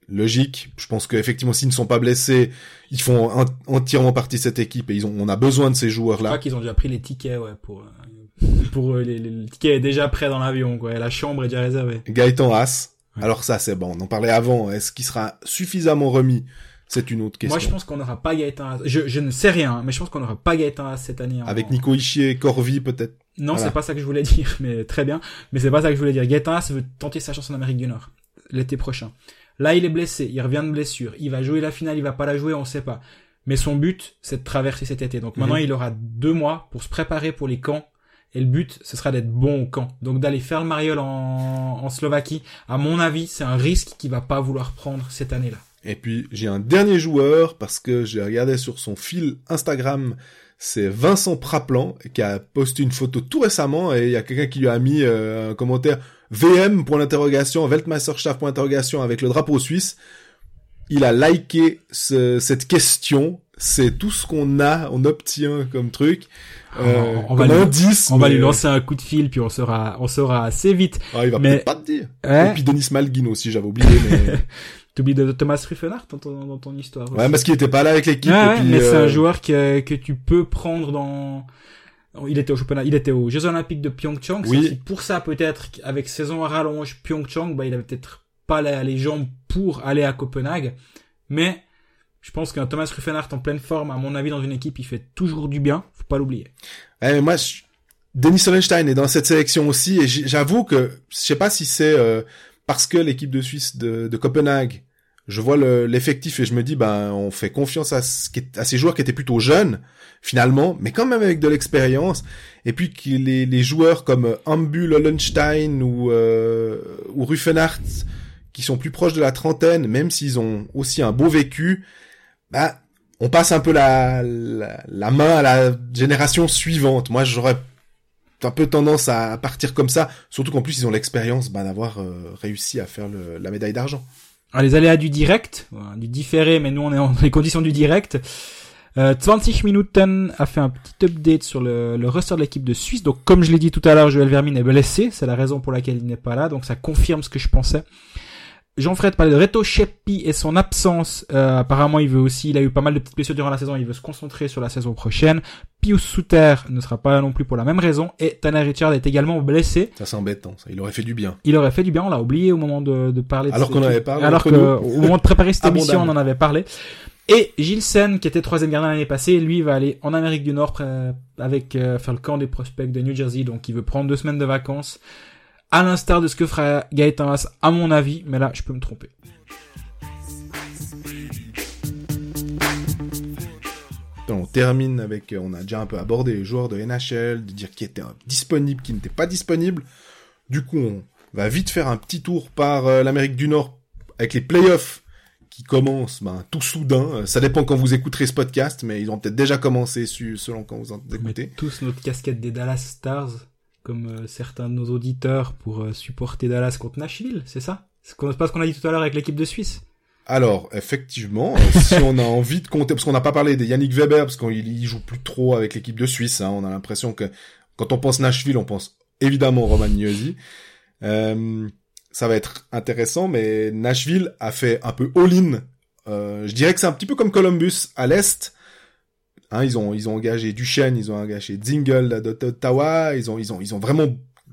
Speaker 1: logique. Je pense qu'effectivement, s'ils ne sont pas blessés, ils font en- entièrement partie de cette équipe et ils ont, on a besoin de ces
Speaker 2: Je
Speaker 1: joueurs-là.
Speaker 2: crois qu'ils ont déjà pris les tickets, ouais, pour, euh, pour eux, les, les- le ticket est déjà prêt dans l'avion, quoi, et la chambre est déjà réservée.
Speaker 1: Gaëtan Haas.
Speaker 2: Ouais.
Speaker 1: Alors ça, c'est bon. On en parlait avant. Est-ce qu'il sera suffisamment remis C'est une autre question.
Speaker 2: Moi, je pense qu'on n'aura pas Gaëtan. Je, je ne sais rien, mais je pense qu'on n'aura pas Gaëtan cette année. en-
Speaker 1: Avec Nico Ischier, Corvi peut-être.
Speaker 2: Non,
Speaker 1: Voilà.
Speaker 2: c'est pas ça que je voulais dire, mais très bien. Mais c'est pas ça que je voulais dire. Gaëtan veut tenter sa chance en Amérique du Nord l'été prochain. Là, il est blessé, il revient de blessure. Il va jouer la finale, il va pas la jouer, on sait pas. Mais son but, c'est de traverser cet été. Donc maintenant,
Speaker 1: Mhm.
Speaker 2: il aura deux mois pour se préparer pour les camps. Et le but, ce sera d'être bon au camp. Donc d'aller faire le mariole en, en Slovaquie. À mon avis, c'est un risque qu'il va pas vouloir prendre cette année-là.
Speaker 1: Et puis j'ai un dernier joueur parce que j'ai regardé sur son fil Instagram, c'est Vincent Praplan qui a posté une photo tout récemment et il y a quelqu'un qui lui a mis euh, un commentaire VM pour l'interrogation, Weltmeisterschaft pour l'interrogation avec le drapeau suisse. il a liké ce- cette question. C'est tout ce qu'on a, on obtient comme truc. Euh,
Speaker 2: On- va lui-
Speaker 1: indice,
Speaker 2: On va
Speaker 1: mais-
Speaker 2: lui lancer un coup de fil, puis on saura, on saura assez vite.
Speaker 1: Ah, il va
Speaker 2: mais-
Speaker 1: peut-être pas te dire. Et puis Denis Malguin aussi, j'avais oublié. Mais...
Speaker 2: T'oublies de Thomas Ruffenard dans ton, dans ton histoire.
Speaker 1: ouais, parce qu'il était pas là avec l'équipe.
Speaker 2: Ouais, mais c'est
Speaker 1: euh,
Speaker 2: un joueur que, que tu peux prendre dans. Il était au championnat, il était aux Jeux Olympiques de Pyeongchang.
Speaker 1: Oui.
Speaker 2: Pour ça peut-être qu'avec saison à rallonge Pyeongchang, bah il avait peut-être pas la- les jambes pour aller à Copenhague. Mais je pense qu'un Thomas Ruffenard en pleine forme, à mon avis, dans une équipe, il fait toujours du bien. Faut pas l'oublier.
Speaker 1: Ouais, mais moi, je... Denis Solenstein est dans cette sélection aussi, et j'avoue que je sais pas si c'est euh, parce que l'équipe de Suisse de, de Copenhague, je vois le- l'effectif et je me dis, ben, on fait confiance à, ce qui est- à ces joueurs qui étaient plutôt jeunes, finalement, mais quand même avec de l'expérience, et puis les, les joueurs comme Ambul, Hollenstein ou, euh, ou Ruffenhardt, qui sont plus proches de la trentaine, même s'ils ont aussi un beau vécu, bah, on passe un peu la, la, main à la génération suivante. Moi, j'aurais un peu tendance à partir comme ça, surtout qu'en plus, ils ont l'expérience bah, d'avoir euh, réussi à faire le- la médaille d'argent.
Speaker 2: Alors, les aléas du direct, du différé, mais nous on est dans les conditions du direct. Euh, 20 Minuten a fait un petit update sur le, le roster de l'équipe de Suisse. Donc, comme je l'ai dit tout à l'heure, Joël Vermin est blessé. C'est la raison pour laquelle il n'est pas là. Donc, ça confirme ce que je pensais. Jean-Fred parlait de Reto Sheppi et son absence. Euh, apparemment, il veut aussi, il a eu pas mal de petites blessures durant la saison. Il veut se concentrer sur la saison prochaine. Pius Souter ne sera pas là non plus pour la même raison. Et Tanner Richard est également blessé.
Speaker 1: Ça, c'est embêtant. Ça. Il aurait fait du bien.
Speaker 2: Il aurait fait du bien. On l'a oublié au moment de, de parler. de
Speaker 1: Alors qu'on avait parlé
Speaker 2: Alors que, au moment de préparer cette émission, on en avait parlé. Et Gilsen, qui était troisième gardien l'année passée, lui va aller en Amérique du Nord avec euh, faire le camp des prospects de New Jersey, donc il veut prendre deux semaines de vacances, à l'instar de ce que fera Gaëtan Haas, à mon avis, mais là je peux me tromper.
Speaker 1: On termine avec, euh, on a déjà un peu abordé les joueurs de NHL, de dire qui étaient euh, disponibles, qui n'étaient pas disponibles. Du coup, on va vite faire un petit tour par euh, l'Amérique du Nord avec les playoffs qui commencent ben, tout soudain. Euh, Ça dépend quand vous écouterez ce podcast, mais ils ont peut-être déjà commencé selon quand vous en
Speaker 2: On met
Speaker 1: écoutez.
Speaker 2: tous notre casquette des Dallas Stars, comme euh, certains de nos auditeurs, pour euh, supporter Dallas contre Nashville, c'est ça? C'est pas ce qu'on a dit tout à l'heure avec l'équipe de Suisse
Speaker 1: Alors, effectivement, euh, si on a envie de compter, parce qu'on n'a pas parlé de Yannick Weber, parce qu'il il joue plus trop avec l'équipe de Suisse, hein, on a l'impression que quand on pense Nashville, on pense évidemment Roman Gnozzi. Euh, ça va être intéressant, mais Nashville a fait un peu all-in. Je dirais que c'est un petit peu comme Columbus à l'est. Hein, ils ont ils ont engagé Duchesne, ils ont engagé Zingle d'Ottawa, ils ont ils ont ils ont vraiment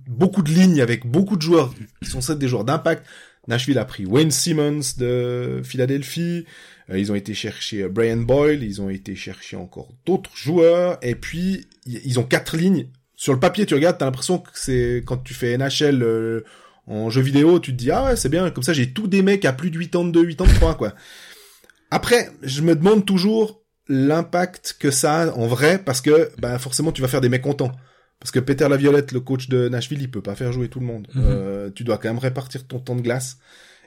Speaker 1: beaucoup de lignes avec beaucoup de joueurs qui sont ceux des joueurs d'impact. Nashville a pris Wayne Simmons de Philadelphie. Euh, ils ont été chercher euh, Brian Boyle. Ils ont été chercher encore d'autres joueurs. Et puis, ils ont quatre lignes. Sur le papier, tu regardes, t'as l'impression que c'est quand tu fais NHL euh, en jeu vidéo, tu te dis, ah ouais, c'est bien. Comme ça, j'ai tous des mecs à plus de 82, 83, quoi. Après, je me demande toujours l'impact que ça a en vrai, parce que, bah, forcément, tu vas faire des mécontents. Parce que Peter Laviolette, le coach de Nashville, il peut pas faire jouer tout le monde.
Speaker 2: Mhm.
Speaker 1: Euh, tu dois quand même répartir ton temps de glace.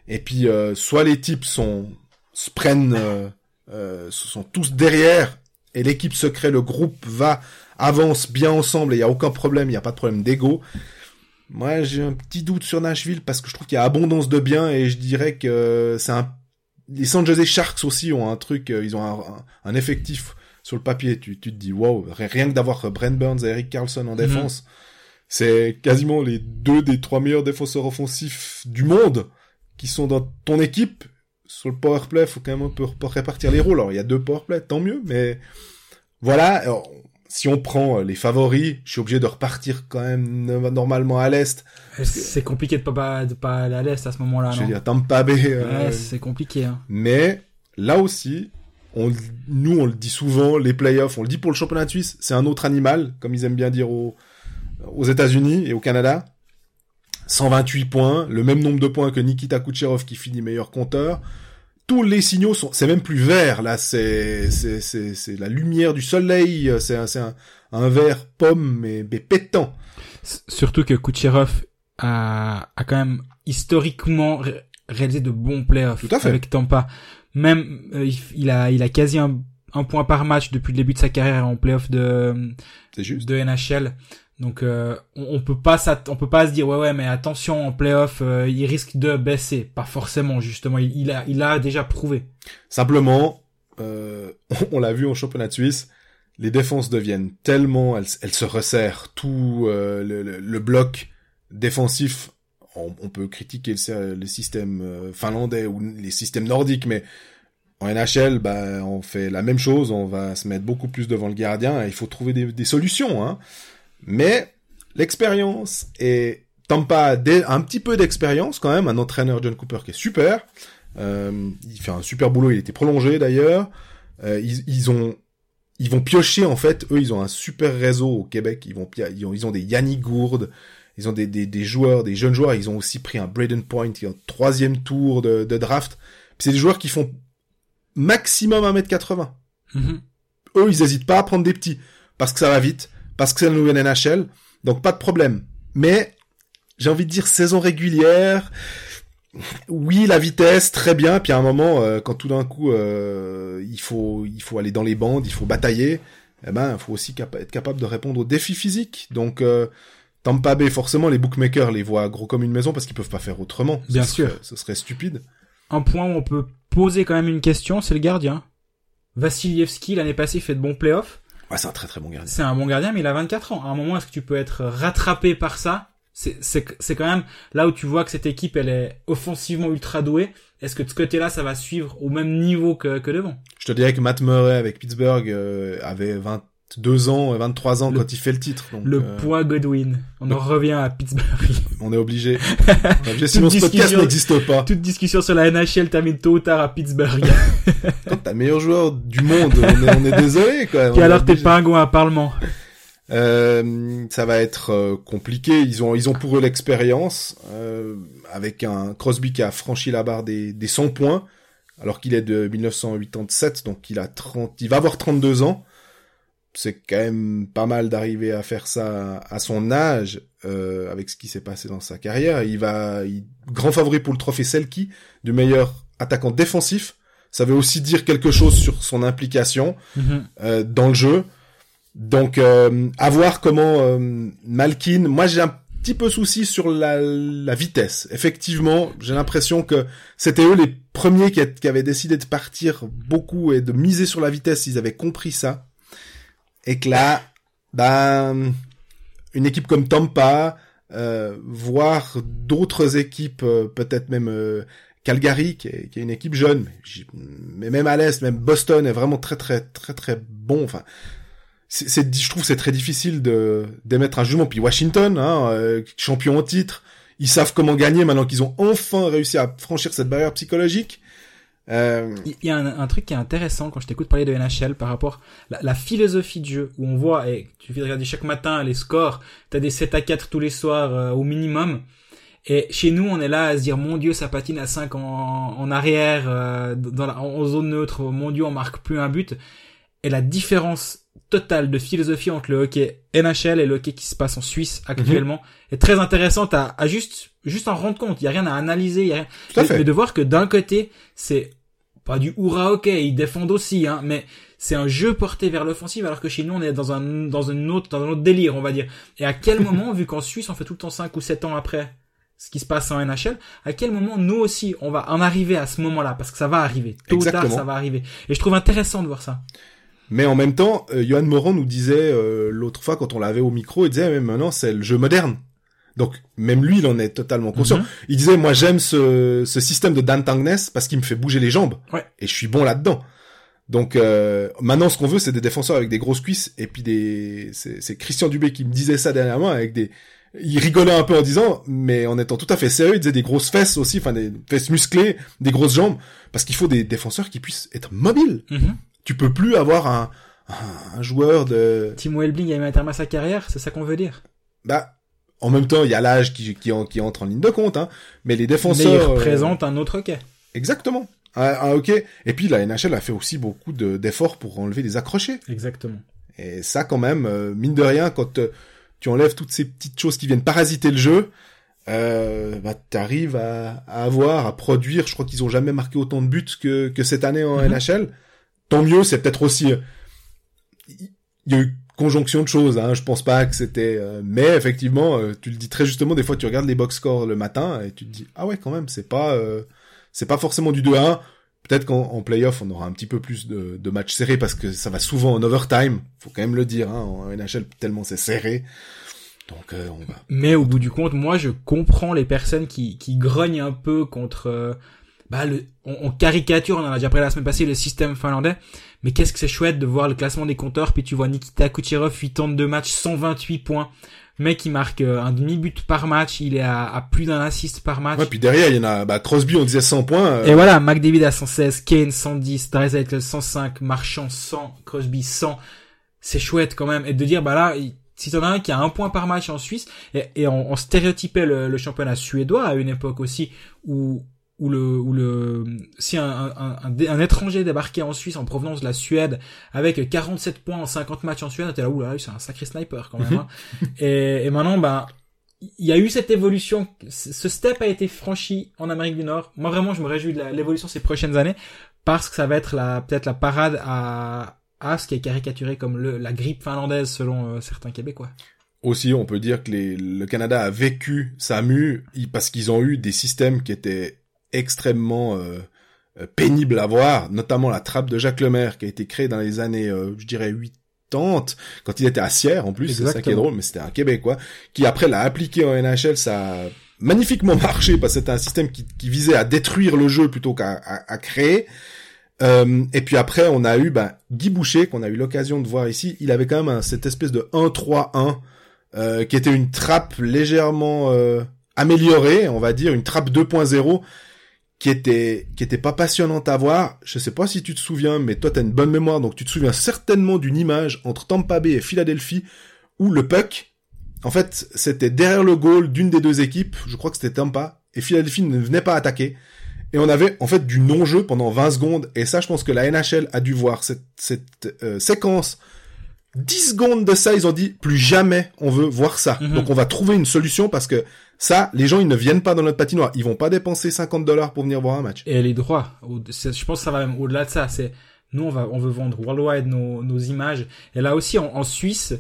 Speaker 1: Et puis, euh, soit les types sont se prennent, euh, euh, sont tous derrière, et l'équipe se crée, le groupe va, avance bien ensemble, et il y a aucun problème, il y a pas de problème d'ego. Moi, j'ai un petit doute sur Nashville parce que je trouve qu'il y a abondance de biens et je dirais que c'est un. Les San Jose Sharks aussi ont un truc, euh, ils ont un, un- un effectif sur le papier. Tu, tu te dis wow, rien que d'avoir Brent Burns et Eric Carlson en défense, c'est quasiment les deux des trois meilleurs défenseurs offensifs du monde qui sont dans ton équipe. Sur le power play, faut quand même un peu répartir les rôles. Alors il y a deux power play, tant mieux, mais voilà. Alors, si on prend euh, les favoris, je suis obligé de repartir quand même no- normalement à l'est.
Speaker 2: C'est compliqué de pas, de pas aller à l'Est à ce moment-là,
Speaker 1: je veux dire Tampa Bay. euh,
Speaker 2: Ouais, c'est compliqué. Hein.
Speaker 1: mais là aussi, on, nous on le dit souvent, les playoffs, on le dit pour le championnat de Suisse, c'est un autre animal, comme ils aiment bien dire aux, aux États-Unis et au Canada. 128 points, le même nombre de points que Nikita Kucherov qui finit meilleur compteur. Tous les signaux sont, c'est même plus vert là, c'est c'est c'est c'est la lumière du soleil, c'est un c'est un, un vert pomme mais, mais pétant.
Speaker 2: Surtout que Kucherov a, a quand même historiquement ré- réalisé de bons playoffs avec Tampa. Même euh, il, il a il a quasi un, un point par match depuis le début de sa carrière en playoff de
Speaker 1: juste.
Speaker 2: de NHL. Donc euh, on, on peut pas on peut pas se dire ouais ouais mais attention en playoff euh, il risque de baisser pas forcément justement il, il a il a déjà prouvé
Speaker 1: Simplement, euh, on l'a vu en championnat Suisse, les défenses deviennent tellement, elles, se resserrent, tout euh, le, le- le bloc défensif, on, on peut critiquer le, le système euh, finlandais ou les systèmes nordiques, mais en NHL, bah, on fait la même chose, on va se mettre beaucoup plus devant le gardien, et il faut trouver des, des solutions. Hein. Mais l'expérience, et Tampa a des- un petit peu d'expérience quand même, un entraîneur John Cooper qui est super, euh, il fait un super boulot, il était prolongé d'ailleurs. Euh, ils, ils ont, ils vont piocher en fait. Eux, ils ont un super réseau au Québec. Ils vont, ils ont, ils ont des Yannick Gourde, ils ont des, des, des joueurs, des jeunes joueurs. Ils ont aussi pris un Braden Point qui est en troisième tour de, de draft. C'est des joueurs qui font maximum 1m80.
Speaker 2: Mhm.
Speaker 1: Eux, ils hésitent pas à prendre des petits parce que ça va vite, parce que c'est la nouvelle NHL. Donc pas de problème. Mais j'ai envie de dire saison régulière. Oui, la vitesse, très bien. Puis à un moment, euh, quand tout d'un coup, euh, il faut, il faut aller dans les bandes, il faut batailler. Eh ben, il faut aussi capa- être capable de répondre aux défis physiques. Donc, euh, Tampa Bay, forcément, les bookmakers les voient gros comme une maison parce qu'ils peuvent pas faire autrement.
Speaker 2: Bien
Speaker 1: Ce
Speaker 2: sûr.
Speaker 1: serait- ce serait stupide.
Speaker 2: un point où on peut poser quand même une question c'est le gardien Vassilievski l'année passée fait de bons playoffs
Speaker 1: Ouais, c'est un très très bon gardien.
Speaker 2: c'est un bon gardien mais il a 24 ans. À un moment est-ce que tu peux être rattrapé par ça? C'est c'est c'est quand même là où tu vois que cette équipe elle est offensivement ultra douée. Est-ce que de ce côté-là ça va suivre au même niveau que que devant?
Speaker 1: Je te dirais que Matt Murray avec Pittsburgh euh, avait 22 ans, euh, 23 ans
Speaker 2: Le-
Speaker 1: quand il fait le titre. Donc,
Speaker 2: le
Speaker 1: euh,
Speaker 2: poids Godwin on en revient à Pittsburgh
Speaker 1: on est obligé. On est obligé, sinon ce podcast n'existe pas.
Speaker 2: toute discussion sur la NHL termine tôt ou tard à Pittsburgh
Speaker 1: Quand t'as le meilleur joueur du monde, on est, on est désolé quand même. est
Speaker 2: alors t'es pingouin à Parlement
Speaker 1: Euh, ça va être euh, compliqué. Ils ont, ils ont pour eux l'expérience euh, avec un Crosby qui a franchi la barre des, des 100 points, alors qu'il est de 1987, donc il a 30, il va avoir 32 ans. C'est quand même pas mal d'arriver à faire ça à son âge, euh, avec ce qui s'est passé dans sa carrière. Il va, il, grand favori pour le trophée Selkie du meilleur attaquant défensif. Ça veut aussi dire quelque chose sur son implication
Speaker 2: Mhm.
Speaker 1: euh, dans le jeu. Donc, euh, à voir comment euh, Malkin. Moi, j'ai un petit peu souci sur la, la vitesse. Effectivement, j'ai l'impression que c'était eux les premiers qui, qui avaient décidé de partir beaucoup et de miser sur la vitesse. Ils avaient compris ça. Et que là, ben, une équipe comme Tampa, euh, voire d'autres équipes, euh, peut-être même euh, Calgary, qui est, une équipe jeune, mais, même à l'est, même Boston est vraiment très très très très bon. Enfin, c'est, je trouve c'est très difficile de d'émettre un jugement. Puis Washington, hein, champion en titre, ils savent comment gagner maintenant qu'ils ont enfin réussi à franchir cette barrière psychologique. Euh,
Speaker 2: Il y a un, un truc qui est intéressant quand je t'écoute parler de NHL par rapport à la, la philosophie de jeu où on voit, et tu fais regarder chaque matin les scores, t'as des 7 à 4 tous les soirs euh, au minimum. Et chez nous, on est là à se dire, mon Dieu, ça patine à 5 en, en arrière, euh, dans la, en zone neutre, mon Dieu, on marque plus un but. Et la différence totale de philosophie entre le hockey NHL et le hockey qui se passe en Suisse actuellement est très intéressante à, à juste, juste en rendre compte. Il y a rien à analyser, il y a rien,
Speaker 1: tout à
Speaker 2: mais,
Speaker 1: fait.
Speaker 2: mais de voir que d'un côté, c'est pas du hurrah hockey, ils défendent aussi, hein, mais c'est un jeu porté vers l'offensive, alors que chez nous, on est dans un, dans une autre, dans un autre délire, on va dire. Et à quel moment, vu qu'en Suisse, on fait tout le temps 5 ou 7 ans après ce qui se passe en NHL, à quel moment, nous aussi, on va en arriver à ce moment-là, parce que ça va arriver. Tôt ou tard, ça va arriver. Et je trouve intéressant de voir ça.
Speaker 1: Mais en même temps, euh, Johan Moran nous disait euh, l'autre fois quand on l'avait au micro, il disait mais maintenant c'est le jeu moderne. Donc même lui, il en est totalement conscient.
Speaker 2: Mhm.
Speaker 1: Il disait moi j'aime ce, ce système de Dan Tangness parce qu'il me fait bouger les jambes.
Speaker 2: Ouais.
Speaker 1: Et je suis bon là-dedans. Donc euh, maintenant ce qu'on veut c'est des défenseurs avec des grosses cuisses et puis des c'est Christian Dubé qui me disait ça dernièrement avec des il rigolait un peu en disant mais en étant tout à fait sérieux il disait des grosses fesses aussi enfin des fesses musclées des grosses jambes parce qu'il faut des défenseurs qui puissent être mobiles
Speaker 2: Mhm.
Speaker 1: tu peux plus avoir un, un, un joueur de
Speaker 2: Timo Elbling a mis un terme à sa carrière, c'est ça qu'on veut dire?
Speaker 1: bah en même temps il y a l'âge qui, qui, qui entre en ligne de compte hein mais les
Speaker 2: Mais
Speaker 1: défenseurs euh,
Speaker 2: représente un autre hockey.
Speaker 1: exactement un, un hockey et puis la NHL a fait aussi beaucoup de- d'efforts pour enlever des accrochés
Speaker 2: Exactement.
Speaker 1: et ça quand même euh, mine de rien quand euh, tu enlèves toutes ces petites choses qui viennent parasiter le jeu euh, bah t'arrives à, à avoir à produire je crois qu'ils ont jamais marqué autant de buts que que cette année en
Speaker 2: Mhm.
Speaker 1: NHL tant mieux c'est peut-être aussi il y a eu conjonction de choses. Hein. Je pense pas que c'était. euh, mais effectivement, euh, tu le dis très justement. Des fois, tu regardes les box scores le matin et tu te dis ah ouais quand même, c'est pas euh, c'est pas forcément du 2 à 1. Peut-être qu'en en playoff, on aura un petit peu plus de, matchs serrés parce que ça va souvent en overtime. Faut quand même le dire. Hein, en NHL, tellement c'est serré. Donc on va.
Speaker 2: Mais au bout du compte, moi, je comprends les personnes qui, qui grognent un peu contre... bah, le, on, on caricature, on en a déjà parlé la semaine passée, le système finlandais. Mais qu'est-ce que c'est chouette de voir le classement des compteurs, puis tu vois Nikita Kucherov, 8 ans de deux matchs, 128 points. Mec, il marque euh, un demi-but par match, il est à, à plus d'un assist par match.
Speaker 1: Ouais, puis derrière, il y en a. Bah, Crosby, on disait 100 points. euh,
Speaker 2: Et voilà, McDavid à 116, Kane 110, Draisaitl 105, Marchand 100, Crosby 100. C'est chouette quand même. Et de dire, bah là, il- si t'en as un qui a un point par match en Suisse, et, et on, on stéréotypait le, le championnat suédois à une époque aussi où où le où le si un, un, un, un étranger débarquait en Suisse en provenance de la Suède avec 47 points en 50 matchs en Suède, t'es là, oula, c'est un sacré sniper quand même. hein. et, et maintenant, bah, il y a eu cette évolution, ce step a été franchi en Amérique du Nord. Moi vraiment, je me réjouis de l'évolution ces prochaines années parce que ça va être la peut-être la parade à à ce qui est caricaturé comme le, la grippe finlandaise selon euh, certains Québécois.
Speaker 1: Aussi, on peut dire que les, le Canada a vécu sa mue parce qu'ils ont eu des systèmes qui étaient extrêmement euh, euh, pénibles à voir, notamment la trappe de Jacques Lemaire qui a été créée dans les années, euh, je dirais, 80, quand il était à Sierre en plus, c'est ça qui est drôle, mais c'était un Québécois, qui après l'a appliqué en NHL, ça a magnifiquement marché parce que c'était un système qui, qui visait à détruire le jeu plutôt qu'à à, à créer. Euh, et puis après, on a eu ben, Guy Boucher, qu'on a eu l'occasion de voir ici. Il avait quand même un- cette espèce de 1-3-1, euh, qui était une trappe légèrement euh, améliorée, on va dire, une trappe 2.0, qui était qui était pas passionnante à voir. Je sais pas si tu te souviens, mais toi, t'as une bonne mémoire, donc tu te souviens certainement d'une image entre Tampa Bay et Philadelphie, où le puck, en fait, c'était derrière le goal d'une des deux équipes, je crois que c'était Tampa, et Philadelphie ne venait pas attaquer. Et on avait en fait du non-jeu pendant 20 secondes. Et ça, je pense que la NHL a dû voir cette, cette euh, séquence. 10 secondes de ça, ils ont dit plus jamais on veut voir ça.
Speaker 2: Mhm.
Speaker 1: Donc on va trouver une solution parce que ça, les gens ils ne viennent pas dans notre patinoire. Ils vont pas dépenser 50 dollars pour venir voir un match.
Speaker 2: Et les droits, je pense que ça va même au-delà de ça. C'est nous on va on veut vendre worldwide nos, nos images. Et là aussi en, en Suisse,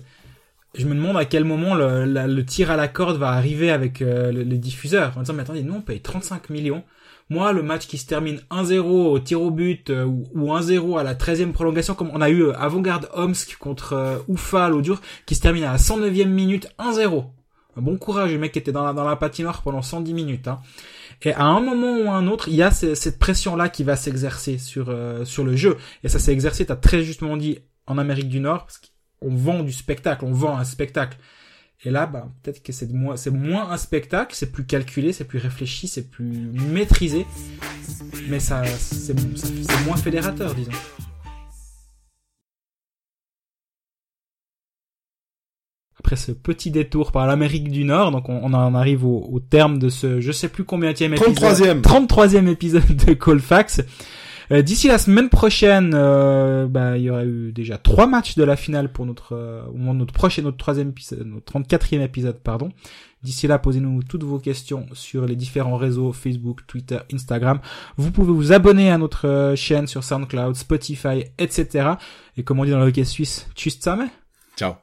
Speaker 2: je me demande à quel moment le, la- le tir à la corde va arriver avec euh, le- les diffuseurs en disant mais attendez nous on paye 35 millions. Moi le match qui se termine 1-0 au tir au but euh, ou, ou 1-0 à la 13e prolongation comme on a eu euh, Avant-Garde Omsk contre euh, jour qui se termine à la 109e minute 1-0. Un bon courage le mec qui était dans la, patinoire pendant 110 minutes. Hein. Et à un moment ou à un autre, il y a ce- cette pression-là qui va s'exercer sur euh, sur le jeu. Et ça s'est exercé, t'as très justement dit, en Amérique du Nord, parce qu'on vend du spectacle, on vend un spectacle. Et là, bah, peut-être que c'est moins, c'est moins un spectacle, c'est plus calculé, c'est plus réfléchi, c'est plus maîtrisé. Mais ça, c'est, moins fédérateur, disons. Après ce petit détour par l'Amérique du Nord, donc on, on en arrive au, au terme de ce, je sais plus combien épisode.
Speaker 1: 33e.
Speaker 2: 33e épisode de Colfax. Euh, D'ici la semaine prochaine, euh, bah, il y aura eu déjà trois matchs de la finale pour notre, euh, au moment notre prochain, notre troisième épisode, notre 34e épisode, pardon. D'ici là, posez-nous toutes vos questions sur les différents réseaux Facebook, Twitter, Instagram. Vous pouvez vous abonner à notre chaîne sur SoundCloud, Spotify, etc. Et comme on dit dans le hockey suisse, tchuss zusammen
Speaker 1: Ciao.